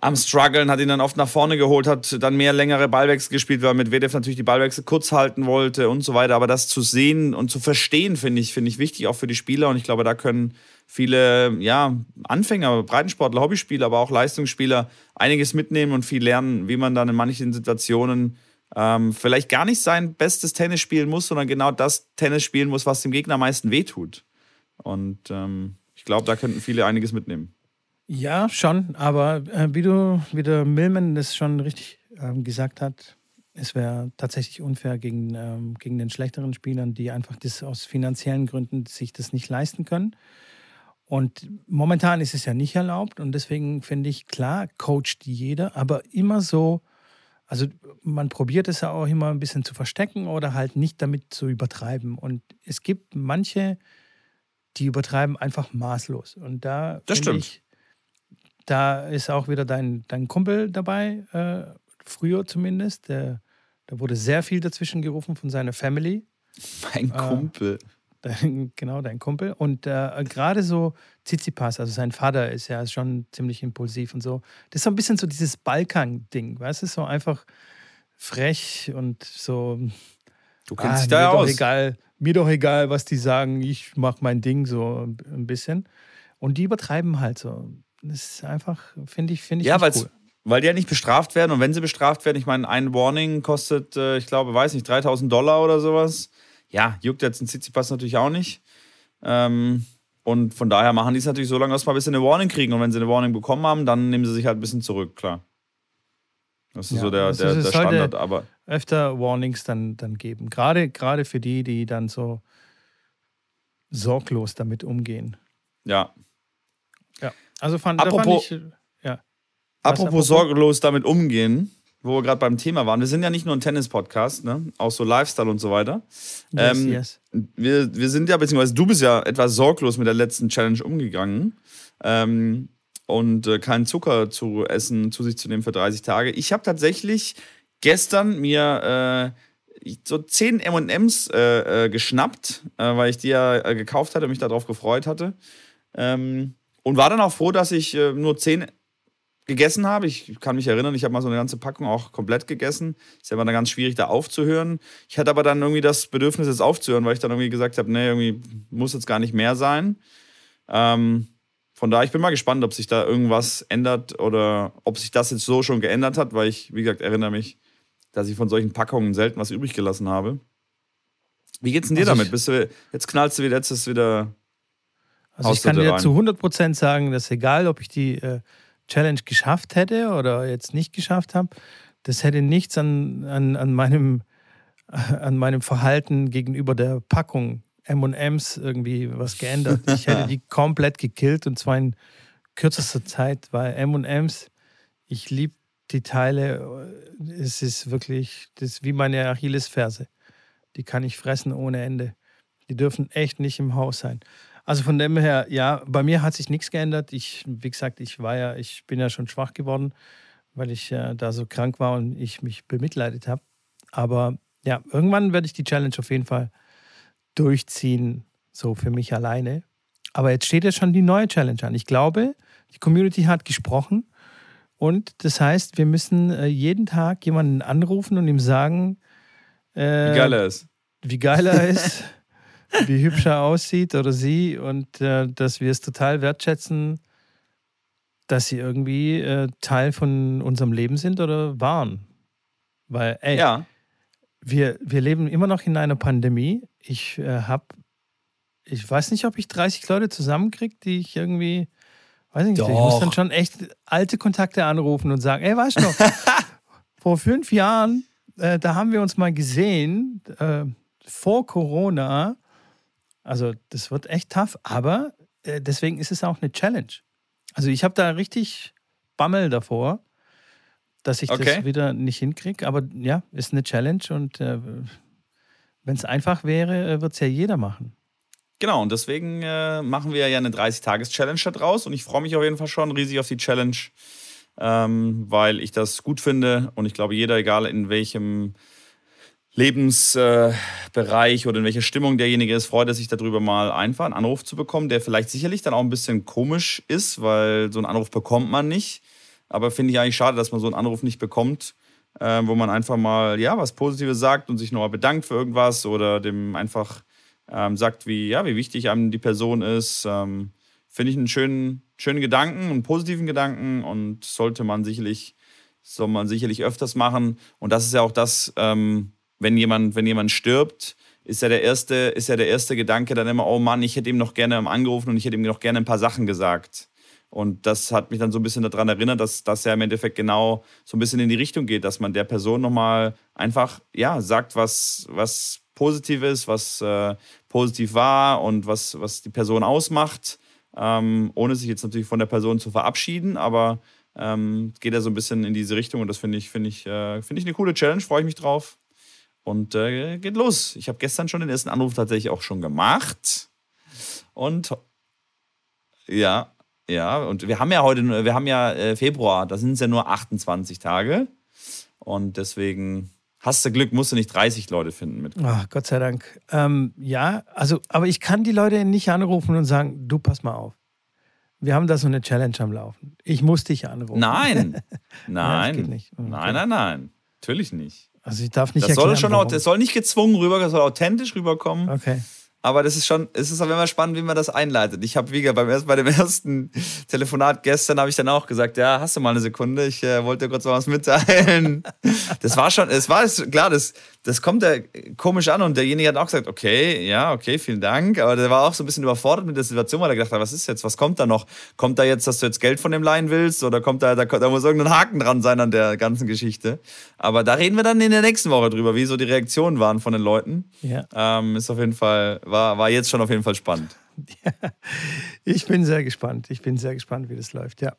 am struggeln, hat ihn dann oft nach vorne geholt, hat dann mehr längere Ballwechsel gespielt, weil mit Vedev natürlich die Ballwechsel kurz halten wollte und so weiter. Aber das zu sehen und zu verstehen, finde ich, finde ich wichtig, auch für die Spieler. Und ich glaube, da können viele ja, Anfänger, Breitensportler, Hobbyspieler, aber auch Leistungsspieler einiges mitnehmen und viel lernen, wie man dann in manchen Situationen ähm, vielleicht gar nicht sein bestes Tennis spielen muss, sondern genau das Tennis spielen muss, was dem Gegner am meisten wehtut. Und ähm, ich glaube, da könnten viele einiges mitnehmen. Ja, schon, aber äh, wie du, wie der Millman das schon richtig ähm, gesagt hat, es wäre tatsächlich unfair gegen, ähm, gegen den schlechteren Spielern, die einfach das aus finanziellen Gründen sich das nicht leisten können. Und momentan ist es ja nicht erlaubt und deswegen finde ich, klar, coacht jeder, aber immer so, also man probiert es ja auch immer ein bisschen zu verstecken oder halt nicht damit zu übertreiben. Und es gibt manche, die übertreiben einfach maßlos. Und da das stimmt. ich, da ist auch wieder dein, dein Kumpel dabei, äh, früher zumindest. Der, da wurde sehr viel dazwischen gerufen von seiner Family. Mein äh, Kumpel. Äh, dein, genau, dein Kumpel. Und äh, gerade so Tsitsipas, also sein Vater ist ja schon ziemlich impulsiv und so. Das ist so ein bisschen so dieses Balkan-Ding, weißt du? So einfach frech und so. Du kennst ah, dich da aus. Egal, mir doch egal, was die sagen. Ich mach mein Ding so ein bisschen. Und die übertreiben halt so. Das ist einfach, finde ich, finde ich ja, cool. Weil die ja nicht bestraft werden und wenn sie bestraft werden, ich meine, ein Warning kostet, äh, ich glaube, weiß nicht, 3000 Dollar oder sowas. Ja, juckt jetzt ein Tsitsipas natürlich auch nicht. Ähm, und von daher machen die es natürlich so lange, dass wir ein bisschen eine Warning kriegen. Und wenn sie eine Warning bekommen haben, dann nehmen sie sich halt ein bisschen zurück, klar. Das ist ja, so der, der, der Standard. Aber öfter Warnings dann, dann geben. Gerade, gerade für die, die dann so sorglos damit umgehen. Ja, also fand, apropos, fand ich, ja. Apropos sorglos damit umgehen, wo wir gerade beim Thema waren. Wir sind ja nicht nur ein Tennis-Podcast, ne? auch so Lifestyle und so weiter. Yes, ähm, yes. Wir, wir sind ja, beziehungsweise du bist ja etwas sorglos mit der letzten Challenge umgegangen. Ähm, und äh, keinen Zucker zu essen, zu sich zu nehmen für 30 Tage. Ich habe tatsächlich gestern mir äh, so 10 MMs äh, äh, geschnappt, äh, weil ich die ja äh, gekauft hatte und mich darauf gefreut hatte. Ähm, und war dann auch froh, dass ich nur zehn gegessen habe. Ich kann mich erinnern, ich habe mal so eine ganze Packung auch komplett gegessen. Ist ja immer dann ganz schwierig, da aufzuhören. Ich hatte aber dann irgendwie das Bedürfnis, jetzt aufzuhören, weil ich dann irgendwie gesagt habe, nee, irgendwie muss jetzt gar nicht mehr sein. Ähm, von daher, ich bin mal gespannt, ob sich da irgendwas ändert oder ob sich das jetzt so schon geändert hat, weil ich, wie gesagt, erinnere mich, dass ich von solchen Packungen selten was übrig gelassen habe. Wie geht's denn dir also damit? Bist du, jetzt knallst du wieder, jetzt ist wieder also ich kann dir rein. zu 100% sagen, dass egal, ob ich die äh, Challenge geschafft hätte oder jetzt nicht geschafft habe, das hätte nichts an, an, an, meinem, an meinem Verhalten gegenüber der Packung M&M's irgendwie was geändert. Ich hätte die komplett gekillt und zwar in kürzester Zeit, weil M&M's, ich liebe die Teile, es ist wirklich, das ist wie meine Achillesferse. Die kann ich fressen ohne Ende. Die dürfen echt nicht im Haus sein. Also von dem her, ja, bei mir hat sich nichts geändert. Ich, wie gesagt, ich war ja, ich bin ja schon schwach geworden, weil ich äh, da so krank war und ich mich bemitleidet habe. Aber ja, irgendwann werde ich die Challenge auf jeden Fall durchziehen, so für mich alleine. Aber jetzt steht ja schon die neue Challenge an. Ich glaube, die Community hat gesprochen und das heißt, wir müssen äh, jeden Tag jemanden anrufen und ihm sagen, äh, wie geil er ist. Wie geil er ist. Wie hübsch er aussieht oder sie und äh, dass wir es total wertschätzen, dass sie irgendwie äh, Teil von unserem Leben sind oder waren. Weil, ey, Ja. wir, wir leben immer noch in einer Pandemie. Ich äh, habe, ich weiß nicht, ob ich 30 Leute zusammenkriege, die ich irgendwie, weiß ich nicht, ich muss Doch. dann schon echt alte Kontakte anrufen und sagen, ey, weißt du noch, vor fünf Jahren, äh, da haben wir uns mal gesehen, äh, vor Corona. Also das wird echt tough, aber äh, deswegen ist es auch eine Challenge. Also ich habe da richtig Bammel davor, dass ich Okay. das wieder nicht hinkriege. Aber ja, ist eine Challenge und äh, wenn es einfach wäre, wird es ja jeder machen. Genau, und deswegen äh, machen wir ja eine 30-Tages-Challenge da draus. Und ich freue mich auf jeden Fall schon riesig auf die Challenge, ähm, weil ich das gut finde. Und ich glaube, jeder, egal in welchem Lebensbereich äh, oder in welcher Stimmung derjenige ist, freut er sich darüber, mal einfach einen Anruf zu bekommen, der vielleicht sicherlich dann auch ein bisschen komisch ist, weil so einen Anruf bekommt man nicht. Aber finde ich eigentlich schade, dass man so einen Anruf nicht bekommt, äh, wo man einfach mal ja was Positives sagt und sich nochmal bedankt für irgendwas oder dem einfach ähm, sagt, wie, ja, wie wichtig einem die Person ist. Ähm, Finde ich einen schönen, schönen Gedanken, einen positiven Gedanken und sollte man sicherlich, soll man sicherlich öfters machen. Und das ist ja auch das, ähm, wenn jemand, wenn jemand stirbt, ist ja der erste, ist ja der erste Gedanke dann immer, oh Mann, ich hätte ihm noch gerne angerufen und ich hätte ihm noch gerne ein paar Sachen gesagt. Und das hat mich dann so ein bisschen daran erinnert, dass das ja im Endeffekt genau so ein bisschen in die Richtung geht, dass man der Person nochmal einfach, ja, sagt, was, was positiv ist, was äh, positiv war und was, was die Person ausmacht, ähm, ohne sich jetzt natürlich von der Person zu verabschieden, aber ähm, geht ja so ein bisschen in diese Richtung und das finde ich, finde ich, äh, finde ich eine coole Challenge, freue ich mich drauf. Und äh, geht los. Ich habe gestern schon den ersten Anruf tatsächlich auch schon gemacht. Und ja, ja, und wir haben ja heute, wir haben ja äh, Februar, da sind es ja nur 28 Tage. Und deswegen hast du Glück, musst du nicht 30 Leute finden mit. Ach, Gott sei Dank. Ähm, ja, also, aber ich kann die Leute nicht anrufen und sagen, du pass mal auf. Wir haben da so eine Challenge am Laufen. Ich muss dich anrufen. Nein, nein, nicht. Okay. nein, nein, nein, natürlich nicht. Also ich darf nicht Das soll erklären, schon, warum. das soll nicht gezwungen rüber, das soll authentisch rüberkommen. Okay. Aber das ist schon, es ist aber immer spannend, wie man das einleitet. Ich habe, wie gesagt, beim bei dem ersten Telefonat gestern habe ich dann auch gesagt, ja, hast du mal eine Sekunde? Ich äh, wollte dir kurz mal was mitteilen. Das war schon, es war es- klar, das, das kommt ja komisch an und derjenige hat auch gesagt, okay, ja, okay, vielen Dank. Aber der war auch so ein bisschen überfordert mit der Situation, weil er gedacht hat, was ist jetzt, was kommt da noch? Kommt da jetzt, dass du jetzt Geld von dem leihen willst oder kommt da, da, da muss irgendein Haken dran sein an der ganzen Geschichte. Aber da reden wir dann in der nächsten Woche drüber, wie so die Reaktionen waren von den Leuten. Ja. Ähm, ist auf jeden Fall, war, war jetzt schon auf jeden Fall spannend. Ich bin sehr gespannt. Ich bin sehr gespannt, wie das läuft, ja.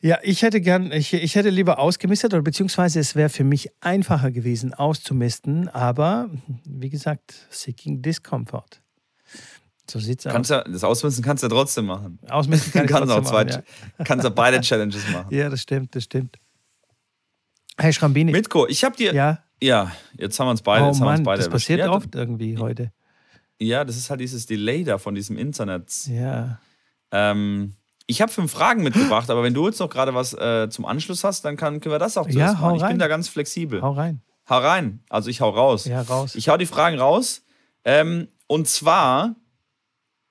Ja, ich hätte gern, ich, ich hätte lieber ausgemistet, oder beziehungsweise es wäre für mich einfacher gewesen, auszumisten, aber wie gesagt, seeking discomfort. So sieht's Kannst aus. ja, das Ausmisten kannst du ja trotzdem machen. Ausmisten kann kannst auch trotzdem zwei, machen, kannst ja beide Challenges machen. ja. ja, das stimmt, das stimmt. Hey Schrambini. Mitko, ich habe dir. Ja. ja, jetzt haben wir uns beide. oh jetzt haben Mann, beide das passiert ja, oft irgendwie heute. Ja, das ist halt dieses Delay da von diesem Internet. Ja. Ähm, ich habe fünf Fragen mitgebracht, aber wenn du jetzt noch gerade was äh, zum Anschluss hast, dann kann, können wir das auch zuerst Ja, machen. Ich bin rein. da ganz flexibel. Hau rein. Hau rein. Also ich hau raus. Ja, raus. Ich hau die Fragen raus. Ähm, und zwar,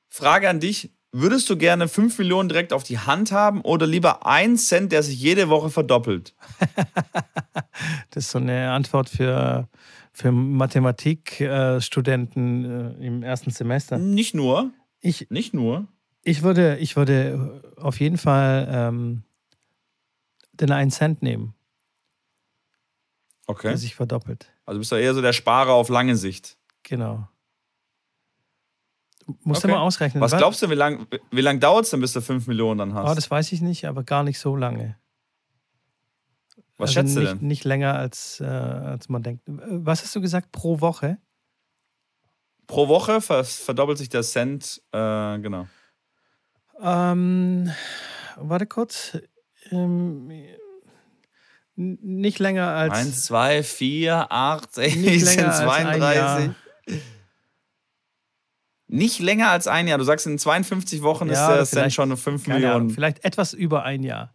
Frage an dich: Würdest du gerne 5 Millionen direkt auf die Hand haben oder lieber 1 Cent, der sich jede Woche verdoppelt? Das ist so eine Antwort für, für Mathematikstudenten äh, im ersten Semester. Nicht nur. Ich, Nicht nur. Ich, würde, ich würde auf jeden Fall ähm, den 1 Cent nehmen, Okay. der sich verdoppelt. Also bist du eher so der Sparer auf lange Sicht. Genau. Musst Okay. du mal ausrechnen. Was wa- glaubst du, wie lange wie lang dauert es denn, bis du 5 Millionen dann hast? Oh, das weiß ich nicht, aber gar nicht so lange. Was Also schätzt du nicht, denn? Nicht länger, als, äh, als man denkt. Was hast du gesagt? Pro Woche? Pro Woche ver verdoppelt sich der Cent, äh, genau. Ähm, warte kurz. Ähm, nicht länger als. 1, 2, 4, 8, nicht 16, länger als ein 32. Jahr. Nicht länger als ein Jahr. Du sagst, in 52 Wochen Ja, ist der Cent schon 5 Keine Ahnung, Millionen. vielleicht etwas über ein Jahr.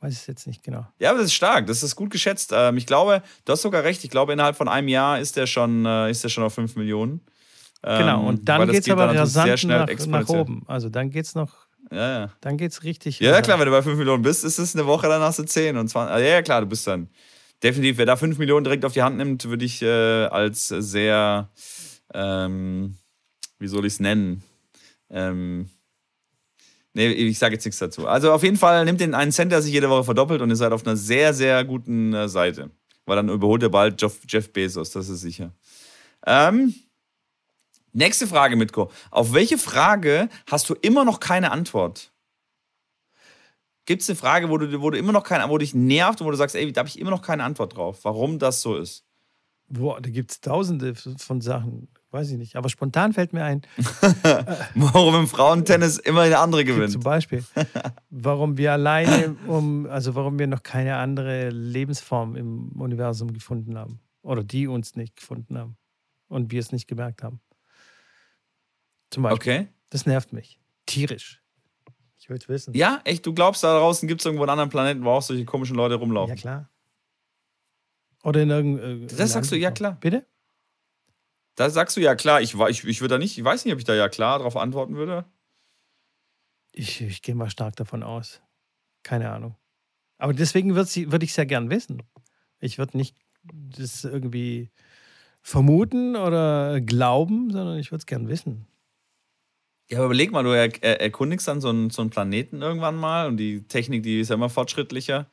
Weiß es jetzt nicht genau. Ja, aber das ist stark. Das ist gut geschätzt. Ähm, ich glaube, du hast sogar recht. Ich glaube, innerhalb von einem Jahr ist der schon, äh, ist der schon auf 5 Millionen. Ähm, Genau, und dann geht es aber rasant schnell nach, nach oben. Also dann geht es noch, Ja, ja. dann geht's richtig. Ja, äh, klar, wenn du bei 5 Millionen bist, ist es eine Woche, dann hast du 10 und 20. Ah, Ja, ja, klar, du bist dann. definitiv, wer da 5 Millionen direkt auf die Hand nimmt, würde ich äh, als sehr, ähm, wie soll ich es nennen? Ähm, nee, ich sage jetzt nichts dazu. Also auf jeden Fall nimmt den einen Cent, der sich jede Woche verdoppelt und ihr seid auf einer sehr, sehr guten äh, Seite. Weil dann überholt ihr bald Jeff, Jeff Bezos, das ist sicher. Ähm, nächste Frage, Mitko. Auf welche Frage hast du immer noch keine Antwort? Gibt es eine Frage, wo du, wo du immer noch keine, wo dich nervt und wo du sagst, ey, da habe ich immer noch keine Antwort drauf, warum das so ist? Boah, da gibt es tausende von Sachen. Weiß ich nicht. Aber spontan fällt mir ein. warum im Frauentennis immer eine andere gewinnt. Zum Beispiel. Warum wir alleine um, also warum wir noch keine andere Lebensform im Universum gefunden haben. Oder die uns nicht gefunden haben. Und wir es nicht gemerkt haben. Zum Beispiel. Okay. Das nervt mich. Tierisch. Ich will es wissen. Ja, echt, du glaubst, da draußen gibt es irgendwo einen anderen Planeten, wo auch solche komischen Leute rumlaufen. Ja, klar. Oder in irgendeinem. Das sagst du, ja klar. Bitte? Da sagst du ja klar. Ich, ich, ich würde da nicht, ich weiß nicht, ob ich da ja klar darauf antworten würde. Ich, ich gehe mal stark davon aus. Keine Ahnung. Aber deswegen würde würd ich sehr gern wissen. Ich würde nicht das irgendwie vermuten oder glauben, sondern ich würde es gern wissen. Ja, aber überleg mal, du er, er, erkundigst dann so einen, so einen Planeten irgendwann mal und die Technik, die ist ja immer fortschrittlicher.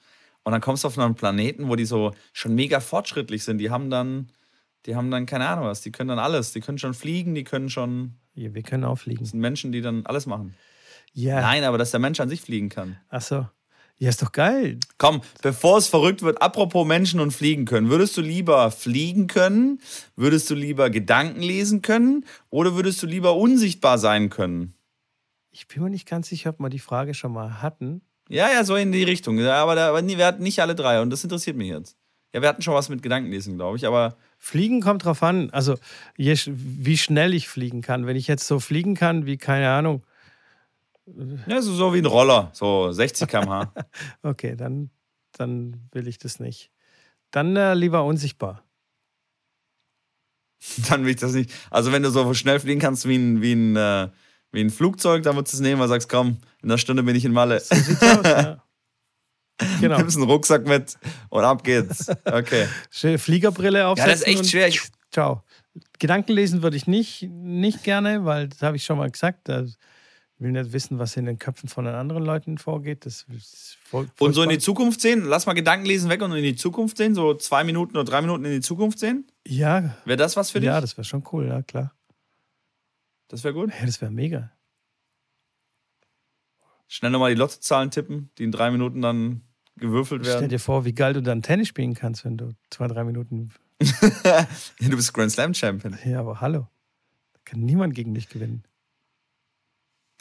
Und dann kommst du auf einen Planeten, wo die so schon mega fortschrittlich sind. Die haben dann, die haben dann keine Ahnung was, die können dann alles. Die können schon fliegen, die können schon. Ja, wir können auch fliegen. Das sind Menschen, die dann alles machen. Ja. Nein, aber dass der Mensch an sich fliegen kann. Ach so. Ja, ist doch geil. Komm, bevor es verrückt wird, apropos Menschen und fliegen können. Würdest du lieber fliegen können? Würdest du lieber Gedanken lesen können? Oder würdest du lieber unsichtbar sein können? Ich bin mir nicht ganz sicher, ob wir die Frage schon mal hatten. Ja, ja, so in die Richtung. Aber, da, aber wir hatten nicht alle drei und das interessiert mich jetzt. Ja, wir hatten schon was mit Gedankenlesen, glaube ich, aber. Fliegen kommt drauf an. Also, je, wie schnell ich fliegen kann. Wenn ich jetzt so fliegen kann, wie, keine Ahnung, ja, so, so wie ein Roller, so 60 km/h. okay, dann, dann will ich das nicht. Dann äh, lieber unsichtbar. Dann will ich das nicht. Also, wenn du so schnell fliegen kannst wie ein, wie ein, äh, wie ein Flugzeug, dann würdest du es nehmen, weil du sagst, komm, in einer Stunde bin ich in Malle. So sieht's aus, ja. Genau. Nimmst einen Rucksack mit und ab geht's. Okay. Fliegerbrille aufsetzen. Ja, das ist echt schwer. Ich ciao. Gedanken lesen würde ich nicht, nicht gerne, weil das habe ich schon mal gesagt. Das will nicht wissen, was in den Köpfen von den anderen Leuten vorgeht. Das ist voll, und so in die Zukunft sehen? Lass mal Gedanken lesen weg und in die Zukunft sehen. So zwei Minuten oder drei Minuten in die Zukunft sehen? Ja. Wäre das was für dich? Ja, das wäre schon cool, ja, klar. Das wäre gut? Ja, das wäre mega. Schnell nochmal die Lottozahlen tippen, die in drei Minuten dann gewürfelt werden. Stell dir vor, wie geil du dann Tennis spielen kannst, wenn du zwei, drei Minuten. du bist Grand Slam Champion. Ja, aber hallo. Da kann niemand gegen dich gewinnen.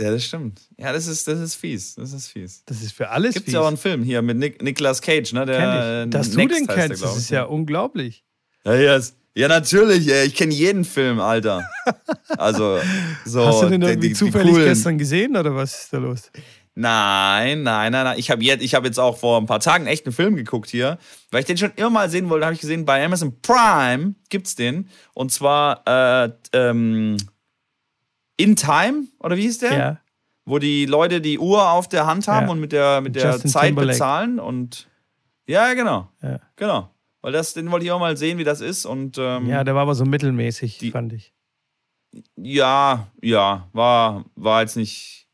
Ja, das stimmt. Ja, das ist, das ist fies. Das ist fies. Das ist für alles Gibt's fies. Gibt ja auch einen Film hier mit Nick, Nicolas Cage, ne? Der, ich. Dass du den kennst, der, das ist ja unglaublich. Ja, yes. ja natürlich. Ich kenne jeden Film, Alter. Also, so. Hast du den irgendwie die, zufällig die gestern gesehen oder was ist da los? Nein, nein, nein, nein. Ich habe jetzt, hab jetzt auch vor ein paar Tagen echt einen Film geguckt hier, weil ich den schon immer mal sehen wollte. habe ich gesehen, bei Amazon Prime gibt's den. Und zwar äh, ähm, In Time, oder wie hieß der? Ja. Wo die Leute die Uhr auf der Hand haben ja. und mit der, mit der Zeit Timberlake. bezahlen. Und ja, genau. Ja. Genau. Weil das, den wollte ich auch mal sehen, wie das ist. Und, ähm, ja, der war aber so mittelmäßig, die, fand ich. Ja, ja, war, war jetzt nicht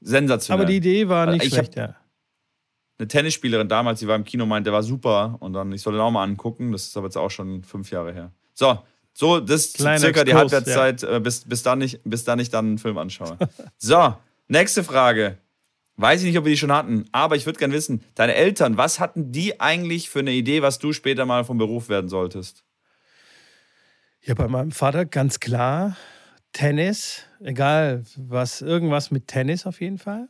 sensationell. Aber die Idee war nicht ich schlecht, ja. Eine Tennisspielerin damals, die war im Kino, meinte, der war super. Und dann, ich soll den auch mal angucken. Das ist aber jetzt auch schon fünf Jahre her. So, so, das ist Kleiner circa Exkurs, die Halbwertszeit, ja. Äh, bis, bis, dann nicht, bis dann ich dann einen Film anschaue. so, nächste Frage. Weiß ich nicht, ob wir die schon hatten, aber ich würde gerne wissen, deine Eltern, was hatten die eigentlich für eine Idee, was du später mal vom Beruf werden solltest? Ja, bei meinem Vater ganz klar Tennis, egal was, irgendwas mit Tennis auf jeden Fall.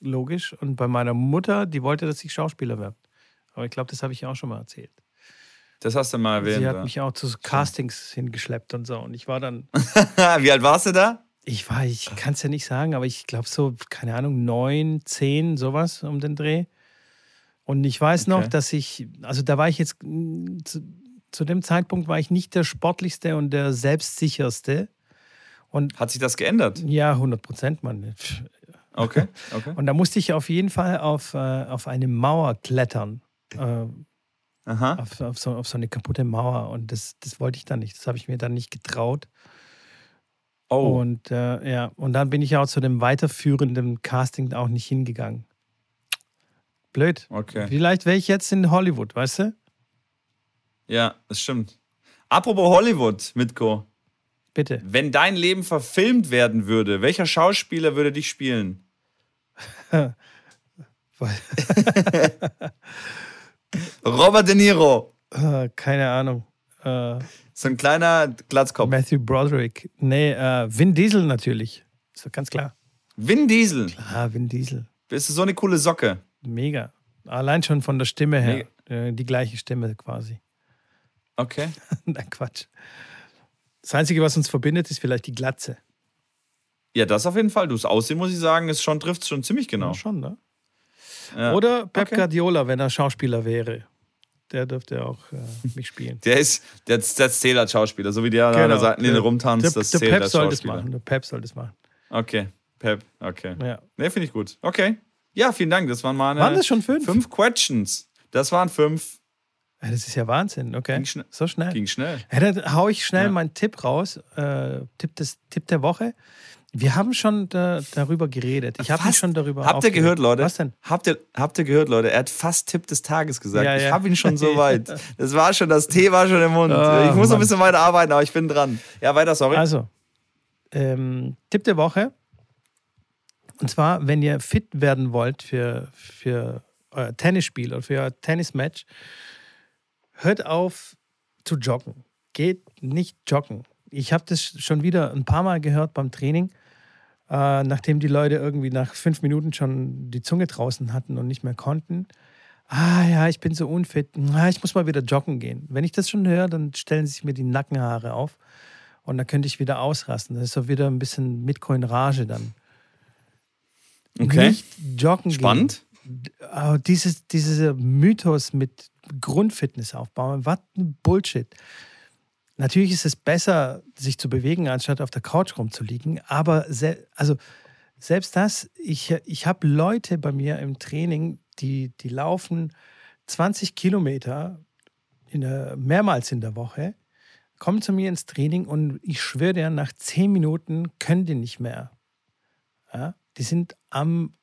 Logisch. Und bei meiner Mutter, die wollte, dass ich Schauspieler werde. Aber ich glaube, das habe ich auch schon mal erzählt. Das hast du mal erwähnt. Sie hat ja. mich auch zu Castings hingeschleppt und so. Und ich war dann. Wie alt warst du da? Ich war, ich kann es ja nicht sagen, aber ich glaube so, keine Ahnung, neun, zehn, sowas um den Dreh. Und ich weiß okay. noch, dass ich, also da war ich jetzt, zu, zu, dem Zeitpunkt war ich nicht der sportlichste und der selbstsicherste. Und Hat sich das geändert? Ja, 100 Prozent, Mann. Okay, okay. Und da musste ich auf jeden Fall auf, äh, auf eine Mauer klettern. Äh. Auf, auf, so, auf so eine kaputte Mauer. Und das, das wollte ich dann nicht. Das habe ich mir dann nicht getraut. Oh. Und äh, ja, und dann bin ich auch zu dem weiterführenden Casting auch nicht hingegangen. Blöd. Okay. Vielleicht wäre ich jetzt in Hollywood, weißt du? Ja, das stimmt. Apropos Hollywood, Mitko. Bitte. Wenn dein Leben verfilmt werden würde, welcher Schauspieler würde dich spielen? Robert De Niro. Äh, keine Ahnung. Äh, So ein kleiner Glatzkopf. Matthew Broderick. Nee, äh, Vin Diesel natürlich. Ist doch ganz klar. Vin Diesel. Ah, Vin Diesel. Bist du so eine coole Socke? Mega. Allein schon von der Stimme her. Äh, die gleiche Stimme quasi. Okay. Nein, Quatsch. Das Einzige, was uns verbindet, ist vielleicht die Glatze. Ja, das auf jeden Fall. Du es aussehen, muss ich sagen, ist schon, trifft schon ziemlich genau. Ja, schon, ne? Ja. Oder Pep Okay. Guardiola, wenn er Schauspieler wäre. Der dürfte auch äh, mich spielen. Der ist, der, der zählt als Schauspieler, so wie der an der Seitenlinie Der- rumtanzt, der, das der zählt Pep als soll das machen. Der Pep soll das machen. Okay, Pep, okay. Ja. Ne, finde ich gut. Okay. Ja, vielen Dank. Das waren meine Waren das schon fünf? fünf Questions. Das waren fünf. Ja, das ist ja Wahnsinn, okay. Ging schn- so schnell. Ging schnell. Ja, dann hau ich schnell Ja. meinen Tipp raus. Äh, Tipp, des, Tipp der Woche. Wir haben schon da, darüber geredet. Ich habe schon darüber Habt ihr gehört, Leute? Was denn? Habt ihr, habt ihr gehört, Leute? Er hat fast Tipp des Tages gesagt. Ja, Ich ja. habe ihn schon so weit. Das war schon, das Tee war schon im Mund. Oh, ich muss noch Mann. ein bisschen weiter arbeiten, aber ich bin dran. Ja, weiter, sorry. Also, ähm, Tipp der Woche. Und zwar, wenn ihr fit werden wollt für, für euer Tennisspiel oder für euer Tennismatch, hört auf zu joggen. Geht nicht joggen. Ich habe das schon wieder ein paar Mal gehört beim Training, äh, nachdem die Leute irgendwie nach fünf Minuten schon die Zunge draußen hatten und nicht mehr konnten. Ah ja, ich bin so unfit. Ah, ich muss mal wieder joggen gehen. Wenn ich das schon höre, dann stellen sich mir die Nackenhaare auf. Und dann könnte ich wieder ausrasten. Das ist so wieder ein bisschen Mitcoin-Rage dann. Okay. Nicht joggen Spannend. gehen. Aber dieses, dieser Mythos mit Grundfitness aufbauen, was ein Bullshit. Natürlich ist es besser, sich zu bewegen, anstatt auf der Couch rumzuliegen. Aber se also selbst das, ich, ich habe Leute bei mir im Training, die, die laufen 20 Kilometer in der, mehrmals in der Woche, kommen zu mir ins Training und ich schwöre dir, nach 10 Minuten können die nicht mehr. Ja? Die sind am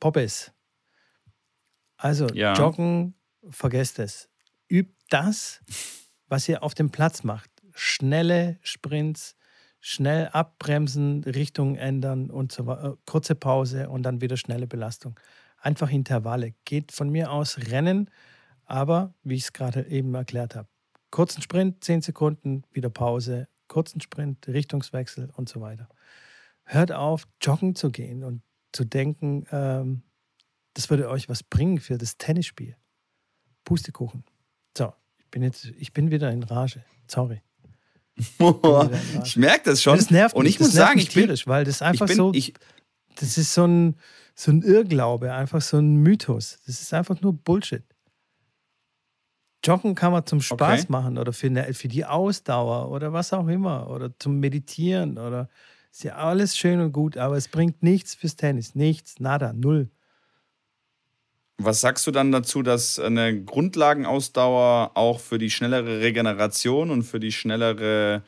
Poppes. Also Ja. joggen, vergesst es. Übt das, was ihr auf dem Platz macht. Schnelle Sprints, schnell abbremsen, Richtung ändern und so weiter. Kurze Pause und dann wieder schnelle Belastung. Einfach Intervalle. Geht von mir aus rennen, aber wie ich es gerade eben erklärt habe. Kurzen Sprint, 10 Sekunden, wieder Pause, kurzen Sprint, Richtungswechsel und so weiter. Hört auf, joggen zu gehen und zu denken, ähm, das würde euch was bringen für das Tennisspiel. Pustekuchen. So, ich bin jetzt, ich bin wieder in Rage. Sorry. Ich merke das schon. Das nervt Und mich, ich muss das nervt sagen, ich bin, weil das ich einfach bin, so, ich, das ist so ein, so ein Irrglaube, einfach so ein Mythos. Das ist einfach nur Bullshit. Joggen kann man zum Spaß Okay. machen oder für, eine, für die Ausdauer oder was auch immer oder zum Meditieren oder ist ja alles schön und gut, aber es bringt nichts fürs Tennis. Nichts, nada, null. Was sagst du dann dazu, dass eine Grundlagenausdauer auch für die schnellere Regeneration und für die schnellere,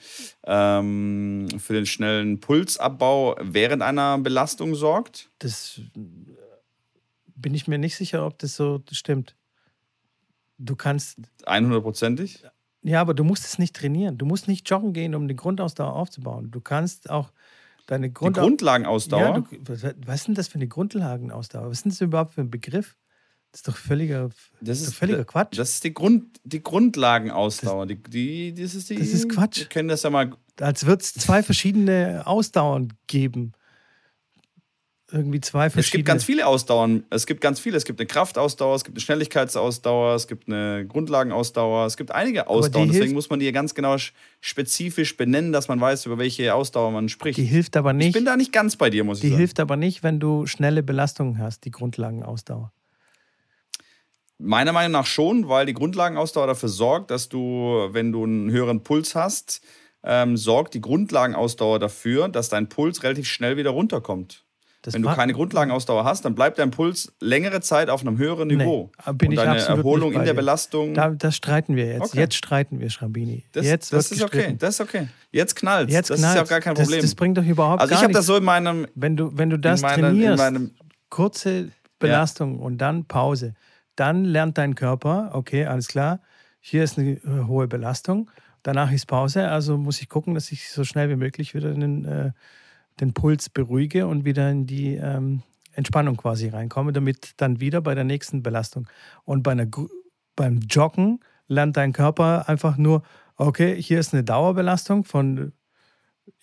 ähm, für den schnellen Pulsabbau während einer Belastung sorgt? Das äh, bin ich mir nicht sicher, ob das so stimmt. Du kannst, 100%ig? ja, aber du musst es nicht trainieren. Du musst nicht joggen gehen, um die Grundausdauer aufzubauen. Du kannst auch deine Die Grundau Grundlagenausdauer? Ja, du, was, was ist denn das für eine Grundlagenausdauer? Was ist denn das überhaupt für ein Begriff? Das ist doch völliger, das ist völliger Quatsch. Das ist die, Grund, die Grundlagenausdauer. Die, die, das, ist die, Das ist Quatsch. Wir kennen das ja mal. Als würde es zwei verschiedene Ausdauern geben. Irgendwie zwei Es verschiedene. gibt ganz viele Ausdauern. Es gibt ganz viele. Es gibt eine Kraftausdauer, es gibt eine Schnelligkeitsausdauer, es gibt eine Grundlagenausdauer, es gibt einige Ausdauern. die Deswegen muss man die ganz genau sch- spezifisch benennen, dass man weiß, über welche Ausdauer man spricht. Die hilft aber ich nicht. bin da nicht ganz bei dir, muss ich Die sagen. hilft aber nicht, wenn du schnelle Belastungen hast, die Grundlagenausdauer. Meiner Meinung nach schon, weil die Grundlagenausdauer dafür sorgt, dass du, wenn du einen höheren Puls hast, ähm, sorgt die Grundlagenausdauer dafür, dass dein Puls relativ schnell wieder runterkommt. Das Wenn du keine Grundlagenausdauer hast, dann bleibt dein Puls längere Zeit auf einem höheren Niveau. Nee, bin und ich deine Erholung in der. Belastung. Da, das streiten wir jetzt. Okay. Jetzt streiten wir, Schrambini. das jetzt das wird ist okay. gestritten. Das ist okay. Jetzt knallt Jetzt Das ist ja knallt's. auch gar kein Das- Problem. Das, bringt doch überhaupt also ich gar habe das so in meinem. Wenn du, wenn du das in meiner, trainierst, In meinem kurze Belastung und dann Pause, dann lernt dein Körper, okay, alles klar, hier ist eine äh, hohe Belastung, danach ist Pause, also muss ich gucken, dass ich so schnell wie möglich wieder den, äh, den Puls beruhige und wieder in die ähm, Entspannung quasi reinkomme, damit dann wieder bei der nächsten Belastung. Und bei einer, beim Joggen lernt dein Körper einfach nur, okay, hier ist eine Dauerbelastung von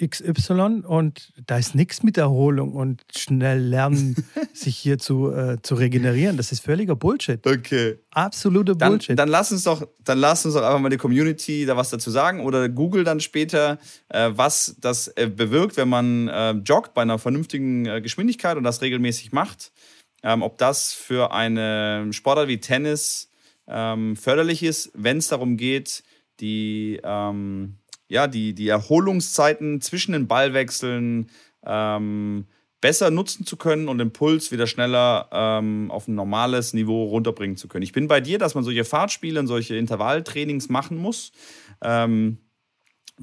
XY und da ist nichts mit Erholung und schnell lernen, sich hier zu, äh, zu regenerieren. Das ist völliger Bullshit. okay. Absoluter Dann, Bullshit. dann lass uns doch, dann lass uns doch einfach mal die Community da was dazu sagen oder Google dann später, äh, was das äh, bewirkt, wenn man äh, joggt bei einer vernünftigen äh, Geschwindigkeit und das regelmäßig macht. Ähm, ob das für eine Sportart wie Tennis ähm, förderlich ist, wenn es darum geht, die, ähm, ja, die, die Erholungszeiten zwischen den Ballwechseln ähm, besser nutzen zu können und den Puls wieder schneller ähm, auf ein normales Niveau runterbringen zu können. Ich bin bei dir, dass man solche Fahrtspiele und solche Intervalltrainings machen muss. Ähm,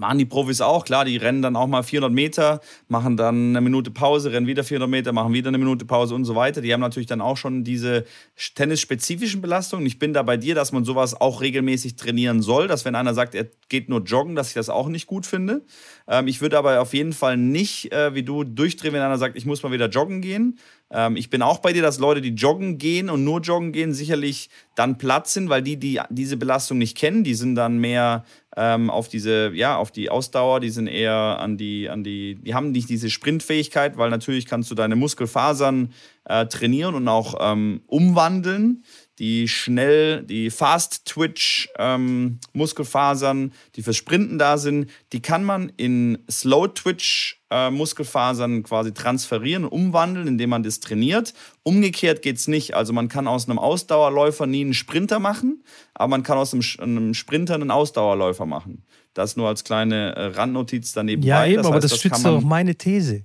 machen die Profis auch, klar, die rennen dann auch mal 400 Meter, machen dann eine Minute Pause, rennen wieder 400 Meter, machen wieder eine Minute Pause und so weiter. Die haben natürlich dann auch schon diese tennisspezifischen Belastungen. Ich bin da bei dir, dass man sowas auch regelmäßig trainieren soll, dass wenn einer sagt, er geht nur joggen, dass ich das auch nicht gut finde. Ähm, ich würde aber auf jeden Fall nicht, äh, wie du, durchdrehen, wenn einer sagt, ich muss mal wieder joggen gehen. Ähm, ich bin auch bei dir, dass Leute, die joggen gehen und nur joggen gehen, sicherlich dann platt sind, weil die, die diese Belastung nicht kennen, die sind dann mehr ähm, auf diese, ja, auf die Ausdauer, die sind eher an die, an die, die haben nicht diese Sprintfähigkeit, weil natürlich kannst du deine Muskelfasern äh, trainieren und auch ähm, umwandeln. Die schnell, die Fast-Twitch-Muskelfasern, die fürs Sprinten da sind, die kann man in Slow-Twitch-Muskelfasern quasi transferieren umwandeln, indem man das trainiert. Umgekehrt geht es nicht. Also man kann aus einem Ausdauerläufer nie einen Sprinter machen, aber man kann aus einem, einem Sprinter einen Ausdauerläufer machen. Das nur als kleine äh, Randnotiz daneben. ja, eben, aber das, kann stützt doch meine These.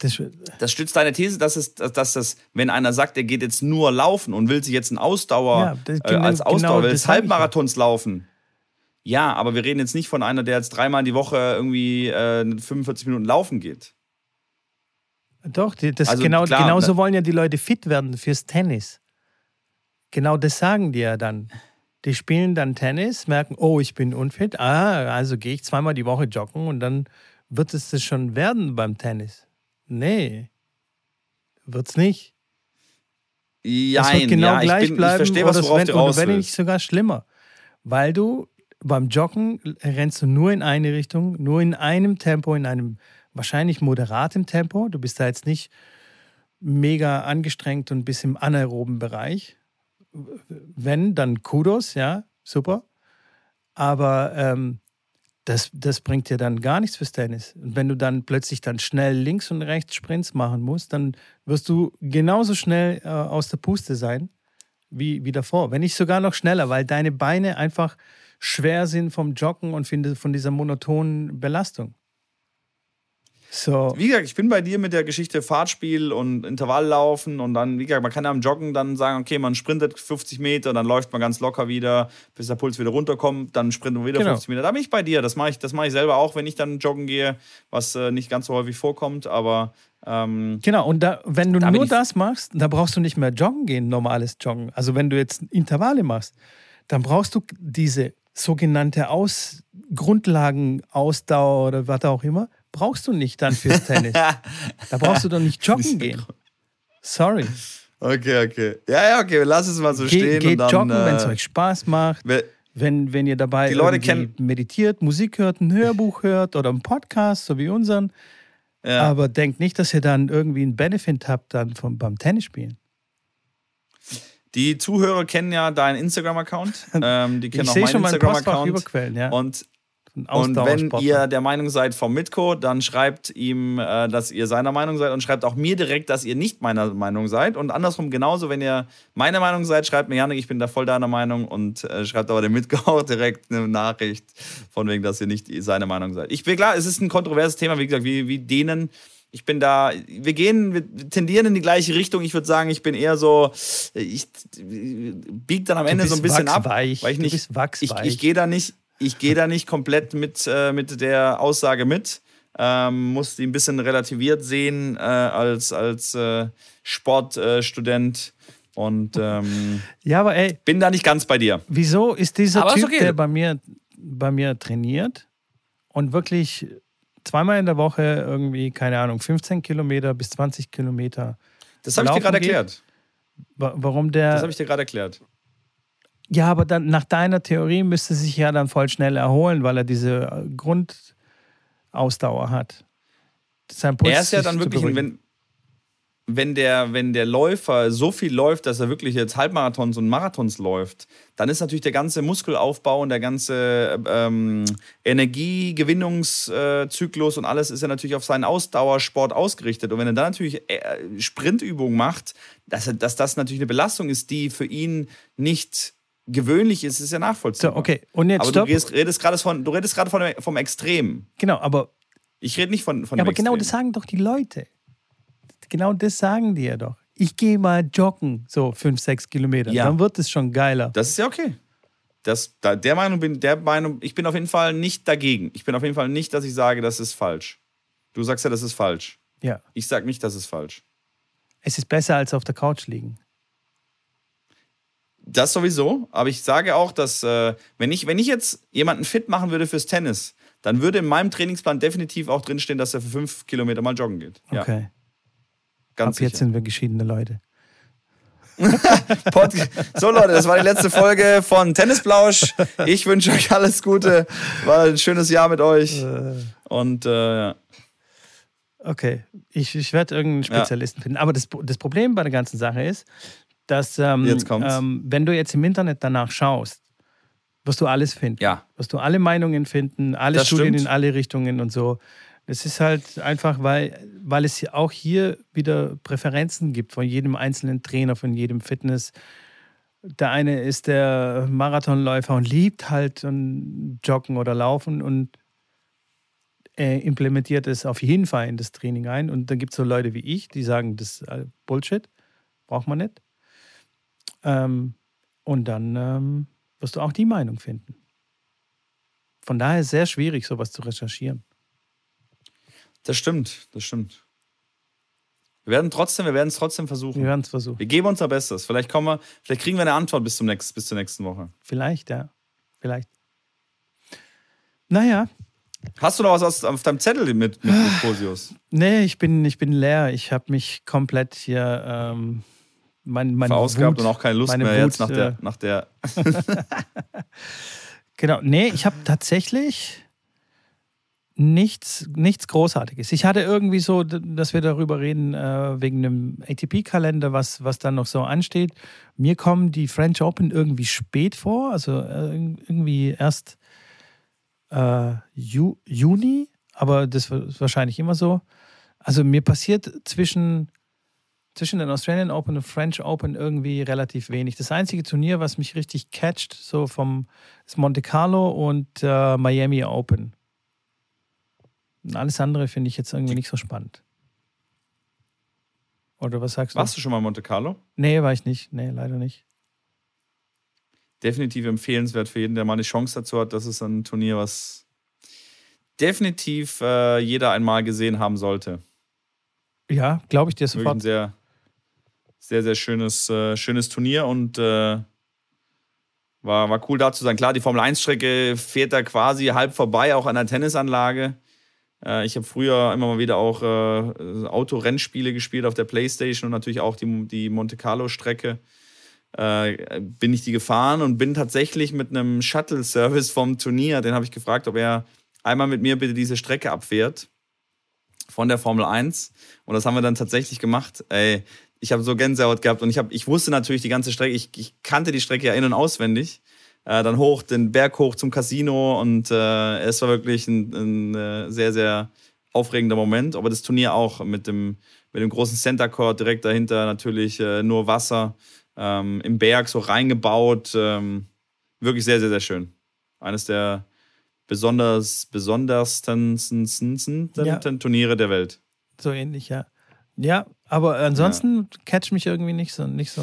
Das, das stützt deine These, dass es, dass das, wenn einer sagt, er geht jetzt nur laufen und will sich jetzt ein Ausdauer Ja, äh, genau- als Ausdauer, genau will. Halbmarathons laufen. Ja, aber wir reden jetzt nicht von einer, der jetzt dreimal die Woche irgendwie äh, 45 Minuten laufen geht. Doch, das Also genau, klar, genauso ne- wollen ja die Leute fit werden fürs Tennis. Genau das sagen die ja dann. Die spielen dann Tennis, merken, oh, ich bin unfit. Ah, also gehe ich zweimal die Woche joggen und dann wird es das schon werden beim Tennis. Nee, wird's nicht. Wird genau ja, gleich ich, bin, bleiben ich verstehe, was oder, worauf wenn, du raus wenn nicht sogar schlimmer. Weil du beim Joggen rennst du nur in eine Richtung, nur in einem Tempo, in einem wahrscheinlich moderatem Tempo. Du bist da jetzt nicht mega angestrengt und bist im anaeroben Bereich. Wenn, dann Kudos, ja, super. Aber ähm, das, das bringt dir dann gar nichts fürs Tennis. Und wenn du dann plötzlich dann schnell links und rechts Sprints machen musst, dann wirst du genauso schnell äh, aus der Puste sein wie, wie davor. Wenn nicht sogar noch schneller, weil deine Beine einfach schwer sind vom Joggen und von von dieser monotonen Belastung. So. Wie gesagt, ich bin bei dir mit der Geschichte Fahrtspiel und Intervalllaufen und dann, wie gesagt, man kann ja am Joggen dann sagen, okay, man sprintet 50 Meter, dann läuft man ganz locker wieder, bis der Puls wieder runterkommt, dann sprintet man wieder Genau. 50 Meter. Da bin ich bei dir. Das mache ich, das mache ich selber auch, wenn ich dann joggen gehe, was äh, nicht ganz so häufig vorkommt, aber ähm, Genau, und da, wenn du Da nur das machst, da brauchst du nicht mehr joggen gehen, normales Joggen. Also wenn du jetzt Intervalle machst, dann brauchst du diese sogenannte Aus Grundlagenausdauer oder was auch immer, brauchst du nicht dann fürs Tennis. da brauchst du doch nicht joggen gehen. Sorry. okay, okay. Ja, ja, okay, lass es mal so Ge stehen. geht und dann, joggen, wenn es äh, euch Spaß macht. we- Wenn, wenn ihr dabei Die Leute irgendwie meditiert, Musik hört, ein Hörbuch hört oder einen Podcast, so wie unseren. ja. Aber denkt nicht, dass ihr dann irgendwie einen Benefit habt dann vom, beim Tennisspielen. Die Zuhörer kennen ja deinen Instagram-Account. Ähm, die kennen Ich auch sehe meinen Instagram-Account. überquellen, ja. Und Und wenn ihr der Meinung seid vom Mitko, dann schreibt ihm, äh, dass ihr seiner Meinung seid und schreibt auch mir direkt, dass ihr nicht meiner Meinung seid. Und andersrum genauso, wenn ihr meiner Meinung seid, schreibt mir, Janik, ich bin da voll deiner Meinung und äh, schreibt aber dem Mitko auch direkt eine Nachricht von wegen, dass ihr nicht seine Meinung seid. Ich bin klar, es ist ein kontroverses Thema, wie gesagt, wie, wie denen Ich bin da, wir gehen, wir tendieren in die gleiche Richtung. Ich würde sagen, ich bin eher so, ich bieg dann am Ende so ein bisschen ab, weil ich nicht, ich, ich gehe da nicht, ich gehe da nicht komplett mit, äh, mit der Aussage mit. Ähm, muss die ein bisschen relativiert sehen äh, als, als äh, Sportstudent. und ähm, ja, aber ey, bin da nicht ganz bei dir. Wieso ist dieser aber Typ, okay. der bei mir, bei mir trainiert und wirklich zweimal in der Woche irgendwie, keine Ahnung, 15 Kilometer bis 20 Kilometer. Das habe ich dir gerade erklärt. Warum der. Das habe ich dir gerade erklärt. Ja, aber dann nach deiner Theorie müsste sich ja dann voll schnell erholen, weil er diese Grundausdauer hat. Sein Puls er ist ja dann wirklich, wenn, wenn der, wenn der Läufer so viel läuft, dass er wirklich jetzt Halbmarathons und Marathons läuft, dann ist natürlich der ganze Muskelaufbau und der ganze ähm, Energiegewinnungszyklus und alles ist ja natürlich auf seinen Ausdauersport ausgerichtet. Und wenn er dann natürlich äh, Sprintübungen macht, dass, dass das natürlich eine Belastung ist, die für ihn nicht gewöhnlich ist, ist ja nachvollziehbar. So, okay. Und jetzt aber stopp. du redest, redest gerade von, du redest gerade von, vom Extrem. Genau, aber ich rede nicht von, von ja, aber genau das sagen doch die Leute genau das sagen die ja doch. Ich gehe mal joggen, so fünf, sechs Kilometer. Ja. Dann wird es schon geiler. Das ist ja okay. Das, der Meinung bin, der Meinung, ich bin auf jeden Fall nicht dagegen. Ich bin auf jeden Fall nicht, dass ich sage, das ist falsch. Du sagst ja, das ist falsch. Ja. Ich sage nicht, das ist falsch. Es ist besser als auf der Couch liegen. Das sowieso, aber ich sage auch, dass äh, wenn, ich, wenn ich jetzt jemanden fit machen würde fürs Tennis, dann würde in meinem Trainingsplan definitiv auch drinstehen, dass er für fünf Kilometer mal joggen geht. Okay. Ja. Ganz Ab sicher. jetzt sind wir geschiedene Leute. so Leute, das war die letzte Folge von Tennisplausch. Ich wünsche euch alles Gute. War ein schönes Jahr mit euch. Äh. Und äh, ja. Okay, ich, ich werde irgendeinen Spezialisten ja. finden. Aber das, das Problem bei der ganzen Sache ist, dass ähm, ähm, wenn du jetzt im Internet danach schaust, wirst du alles finden. Ja. Wirst du alle Meinungen finden, alle das Studien stimmt. in alle Richtungen und so. Es ist halt einfach, weil, weil es auch hier wieder Präferenzen gibt von jedem einzelnen Trainer, von jedem Fitness. Der eine ist der Marathonläufer und liebt halt Joggen oder Laufen und er implementiert es auf jeden Fall in das Training ein. Und dann gibt es so Leute wie ich, die sagen, das ist Bullshit, braucht man nicht. Ähm, und dann ähm, wirst du auch die Meinung finden. Von daher ist es sehr schwierig, sowas zu recherchieren. Das stimmt, das stimmt. Wir werden trotzdem, wir werden es trotzdem versuchen. Wir werden es versuchen. Wir geben unser Bestes. Vielleicht kommen wir, vielleicht kriegen wir eine Antwort bis zum nächsten, bis zur nächsten Woche. Vielleicht, ja. Vielleicht. Naja. Hast du noch was auf deinem Zettel mit, mit, mit Posius? Nee, ich bin, ich bin leer. Ich habe mich komplett hier ähm, mein, mein verausgabt Wut, und auch keine Lust mehr Wut, jetzt nach der. Äh, nach der genau. Nee, ich habe tatsächlich nichts, nichts Großartiges. Ich hatte irgendwie so, dass wir darüber reden, äh, wegen einem ATP-Kalender, was, was dann noch so ansteht. Mir kommen die French Open irgendwie spät vor, also äh, irgendwie erst äh, Ju Juni, aber das ist wahrscheinlich immer so. Also mir passiert zwischen, zwischen den Australian Open und French Open irgendwie relativ wenig. Das einzige Turnier, was mich richtig catcht, so vom ist Monte Carlo und äh, Miami Open. Alles andere finde ich jetzt irgendwie nicht so spannend. Oder was sagst du? Warst du schon mal Monte Carlo? Nee, war ich nicht. Nee, leider nicht. Definitiv empfehlenswert für jeden, der mal eine Chance dazu hat. Das ist ein Turnier, was definitiv äh, jeder einmal gesehen haben sollte. Ja, glaube ich dir sofort. Ein sehr, sehr, sehr schönes, äh, schönes Turnier und äh, war, war cool da zu sein. Klar, die Formel 1-Strecke fährt da quasi halb vorbei, auch an der Tennisanlage. Äh, ich habe früher immer mal wieder auch äh, Autorennspiele gespielt auf der Playstation und natürlich auch die, die Monte Carlo-Strecke. Äh, bin ich die gefahren und bin tatsächlich mit einem Shuttle-Service vom Turnier, den habe ich gefragt, ob er einmal mit mir bitte diese Strecke abfährt von der Formel 1. Und das haben wir dann tatsächlich gemacht. Ey, ich habe so Gänsehaut gehabt und ich, hab, ich wusste natürlich die ganze Strecke, ich, ich kannte die Strecke ja in- und auswendig äh, dann hoch, den Berg hoch zum Casino und äh, es war wirklich ein, ein, äh, sehr, sehr aufregender Moment. Aber das Turnier auch mit dem, mit dem großen Center Court direkt dahinter natürlich äh, nur Wasser ähm, im Berg so reingebaut. Ähm, wirklich sehr, sehr, sehr schön. Eines der besonders, besondersten ja. Turniere der Welt. So ähnlich, ja. Ja, aber ansonsten catch mich irgendwie nicht so, nicht so,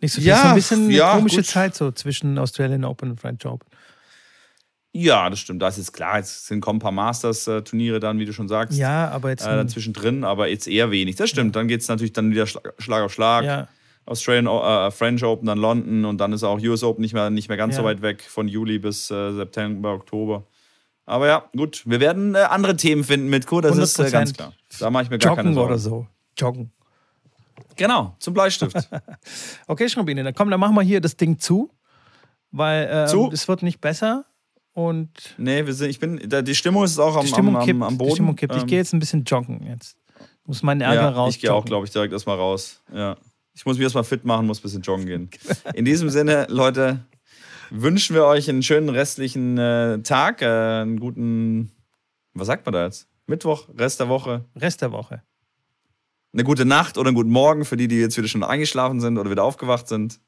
nicht so viel. Ja, so ein bisschen eine ja, komische gut. Zeit so zwischen Australian Open und French Open. Ja, das stimmt. Das ist klar. Jetzt sind kommen ein paar Masters-Turniere dann, wie du schon sagst, Ja, aber jetzt. äh, zwischendrin, aber jetzt eher wenig. Das stimmt. Dann geht es natürlich dann wieder Schlag, Schlag auf Schlag. ja, Australian äh, French Open, dann London und dann ist auch US Open nicht mehr, nicht mehr ganz Ja. so weit weg, von Juli bis äh, September, Oktober. Aber ja, gut, wir werden äh, andere Themen finden mit Co, das ist äh, ganz 100%. klar. Da mache ich mir gar keine Joggen Sorgen. oder so. Joggen. Genau, zum Bleistift. Okay, Schrambine, dann komm, dann machen wir hier das Ding zu, weil ähm, Zu? es wird nicht besser und nee, wir sind, ich bin, da, die Stimmung ist auch am, am, am, am Boden. Die Stimmung kippt. Ich Ähm, gehe jetzt ein bisschen joggen jetzt. Muss meinen Ärger ja, raus. Ich gehe auch, glaube ich, direkt erstmal raus. Ja. Ich muss mich erstmal fit machen, muss ein bisschen joggen gehen. In diesem Sinne, Leute, wünschen wir euch einen schönen restlichen äh, Tag, äh, einen guten, was sagt man da jetzt? Mittwoch, Rest der Woche. Rest der Woche. Eine gute Nacht oder einen guten Morgen für die, die jetzt wieder schon eingeschlafen sind oder wieder aufgewacht sind.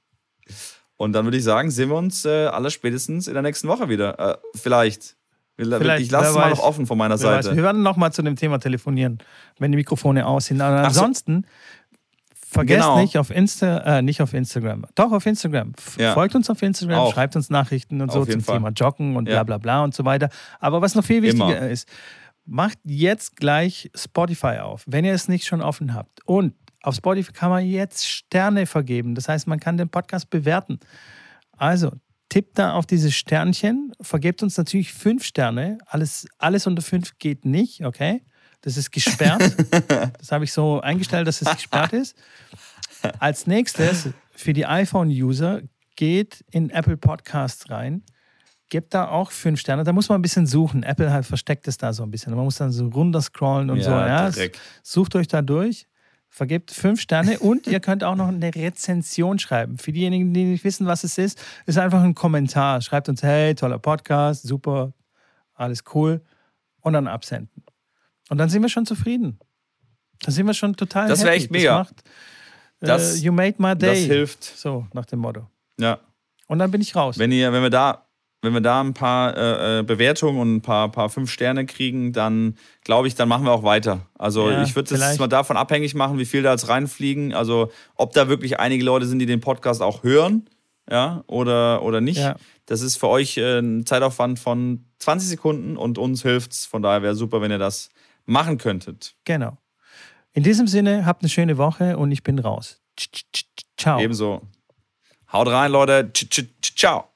Und dann würde ich sagen, sehen wir uns äh, alle spätestens in der nächsten Woche wieder. Äh, vielleicht. Vielleicht, ich lasse es mal noch offen von meiner Wer weiß, Seite. wir werden noch mal zu dem Thema telefonieren, wenn die Mikrofone aus sind. Aber Ach so. ansonsten vergesst Genau. nicht auf Insta, äh, nicht auf Instagram, doch auf Instagram. Ja. Folgt uns auf Instagram, Auch. schreibt uns Nachrichten und so Auf jeden zum Fall. Thema Joggen und bla Ja. bla bla und so weiter. Aber was noch viel wichtiger Immer. ist, macht jetzt gleich Spotify auf, wenn ihr es nicht schon offen habt. Und auf Spotify kann man jetzt Sterne vergeben. Das heißt, man kann den Podcast bewerten. Also tippt da auf dieses Sternchen, vergebt uns natürlich fünf Sterne. Alles, alles unter fünf geht nicht, okay? Das ist gesperrt. das habe ich so eingestellt, dass es gesperrt ist. Als nächstes für die iPhone-User geht in Apple Podcasts rein. Gebt da auch fünf Sterne. Da muss man ein bisschen suchen. Apple halt versteckt es da so ein bisschen. Man muss dann so runter scrollen und so. Ja. Sucht euch da durch, vergebt fünf Sterne und ihr könnt auch noch eine Rezension schreiben. Für diejenigen, die nicht wissen, was es ist, ist einfach ein Kommentar. Schreibt uns, hey, toller Podcast, super, alles cool und dann absenden. Und dann sind wir schon zufrieden. Dann sind wir schon total Das wär happy. echt mega. Das macht, Das- äh, you made my day. Das hilft. So, nach dem Motto. Ja. Und dann bin ich raus. Wenn, ihr, wenn, wir da, wenn wir da ein paar äh, äh, Bewertungen und ein paar, paar fünf Sterne kriegen, dann glaube ich, dann machen wir auch weiter. Also Ja, ich würde das mal davon abhängig machen, wie viel da jetzt reinfliegen. Also ob da wirklich einige Leute sind, die den Podcast auch hören, ja, oder, oder nicht. Ja. Das ist für euch äh, ein Zeitaufwand von 20 Sekunden und uns hilft's. Von daher wäre super, wenn ihr das machen könntet. Genau. In diesem Sinne, habt eine schöne Woche und ich bin raus. Ciao. Ebenso. Haut rein, Leute. Ciao.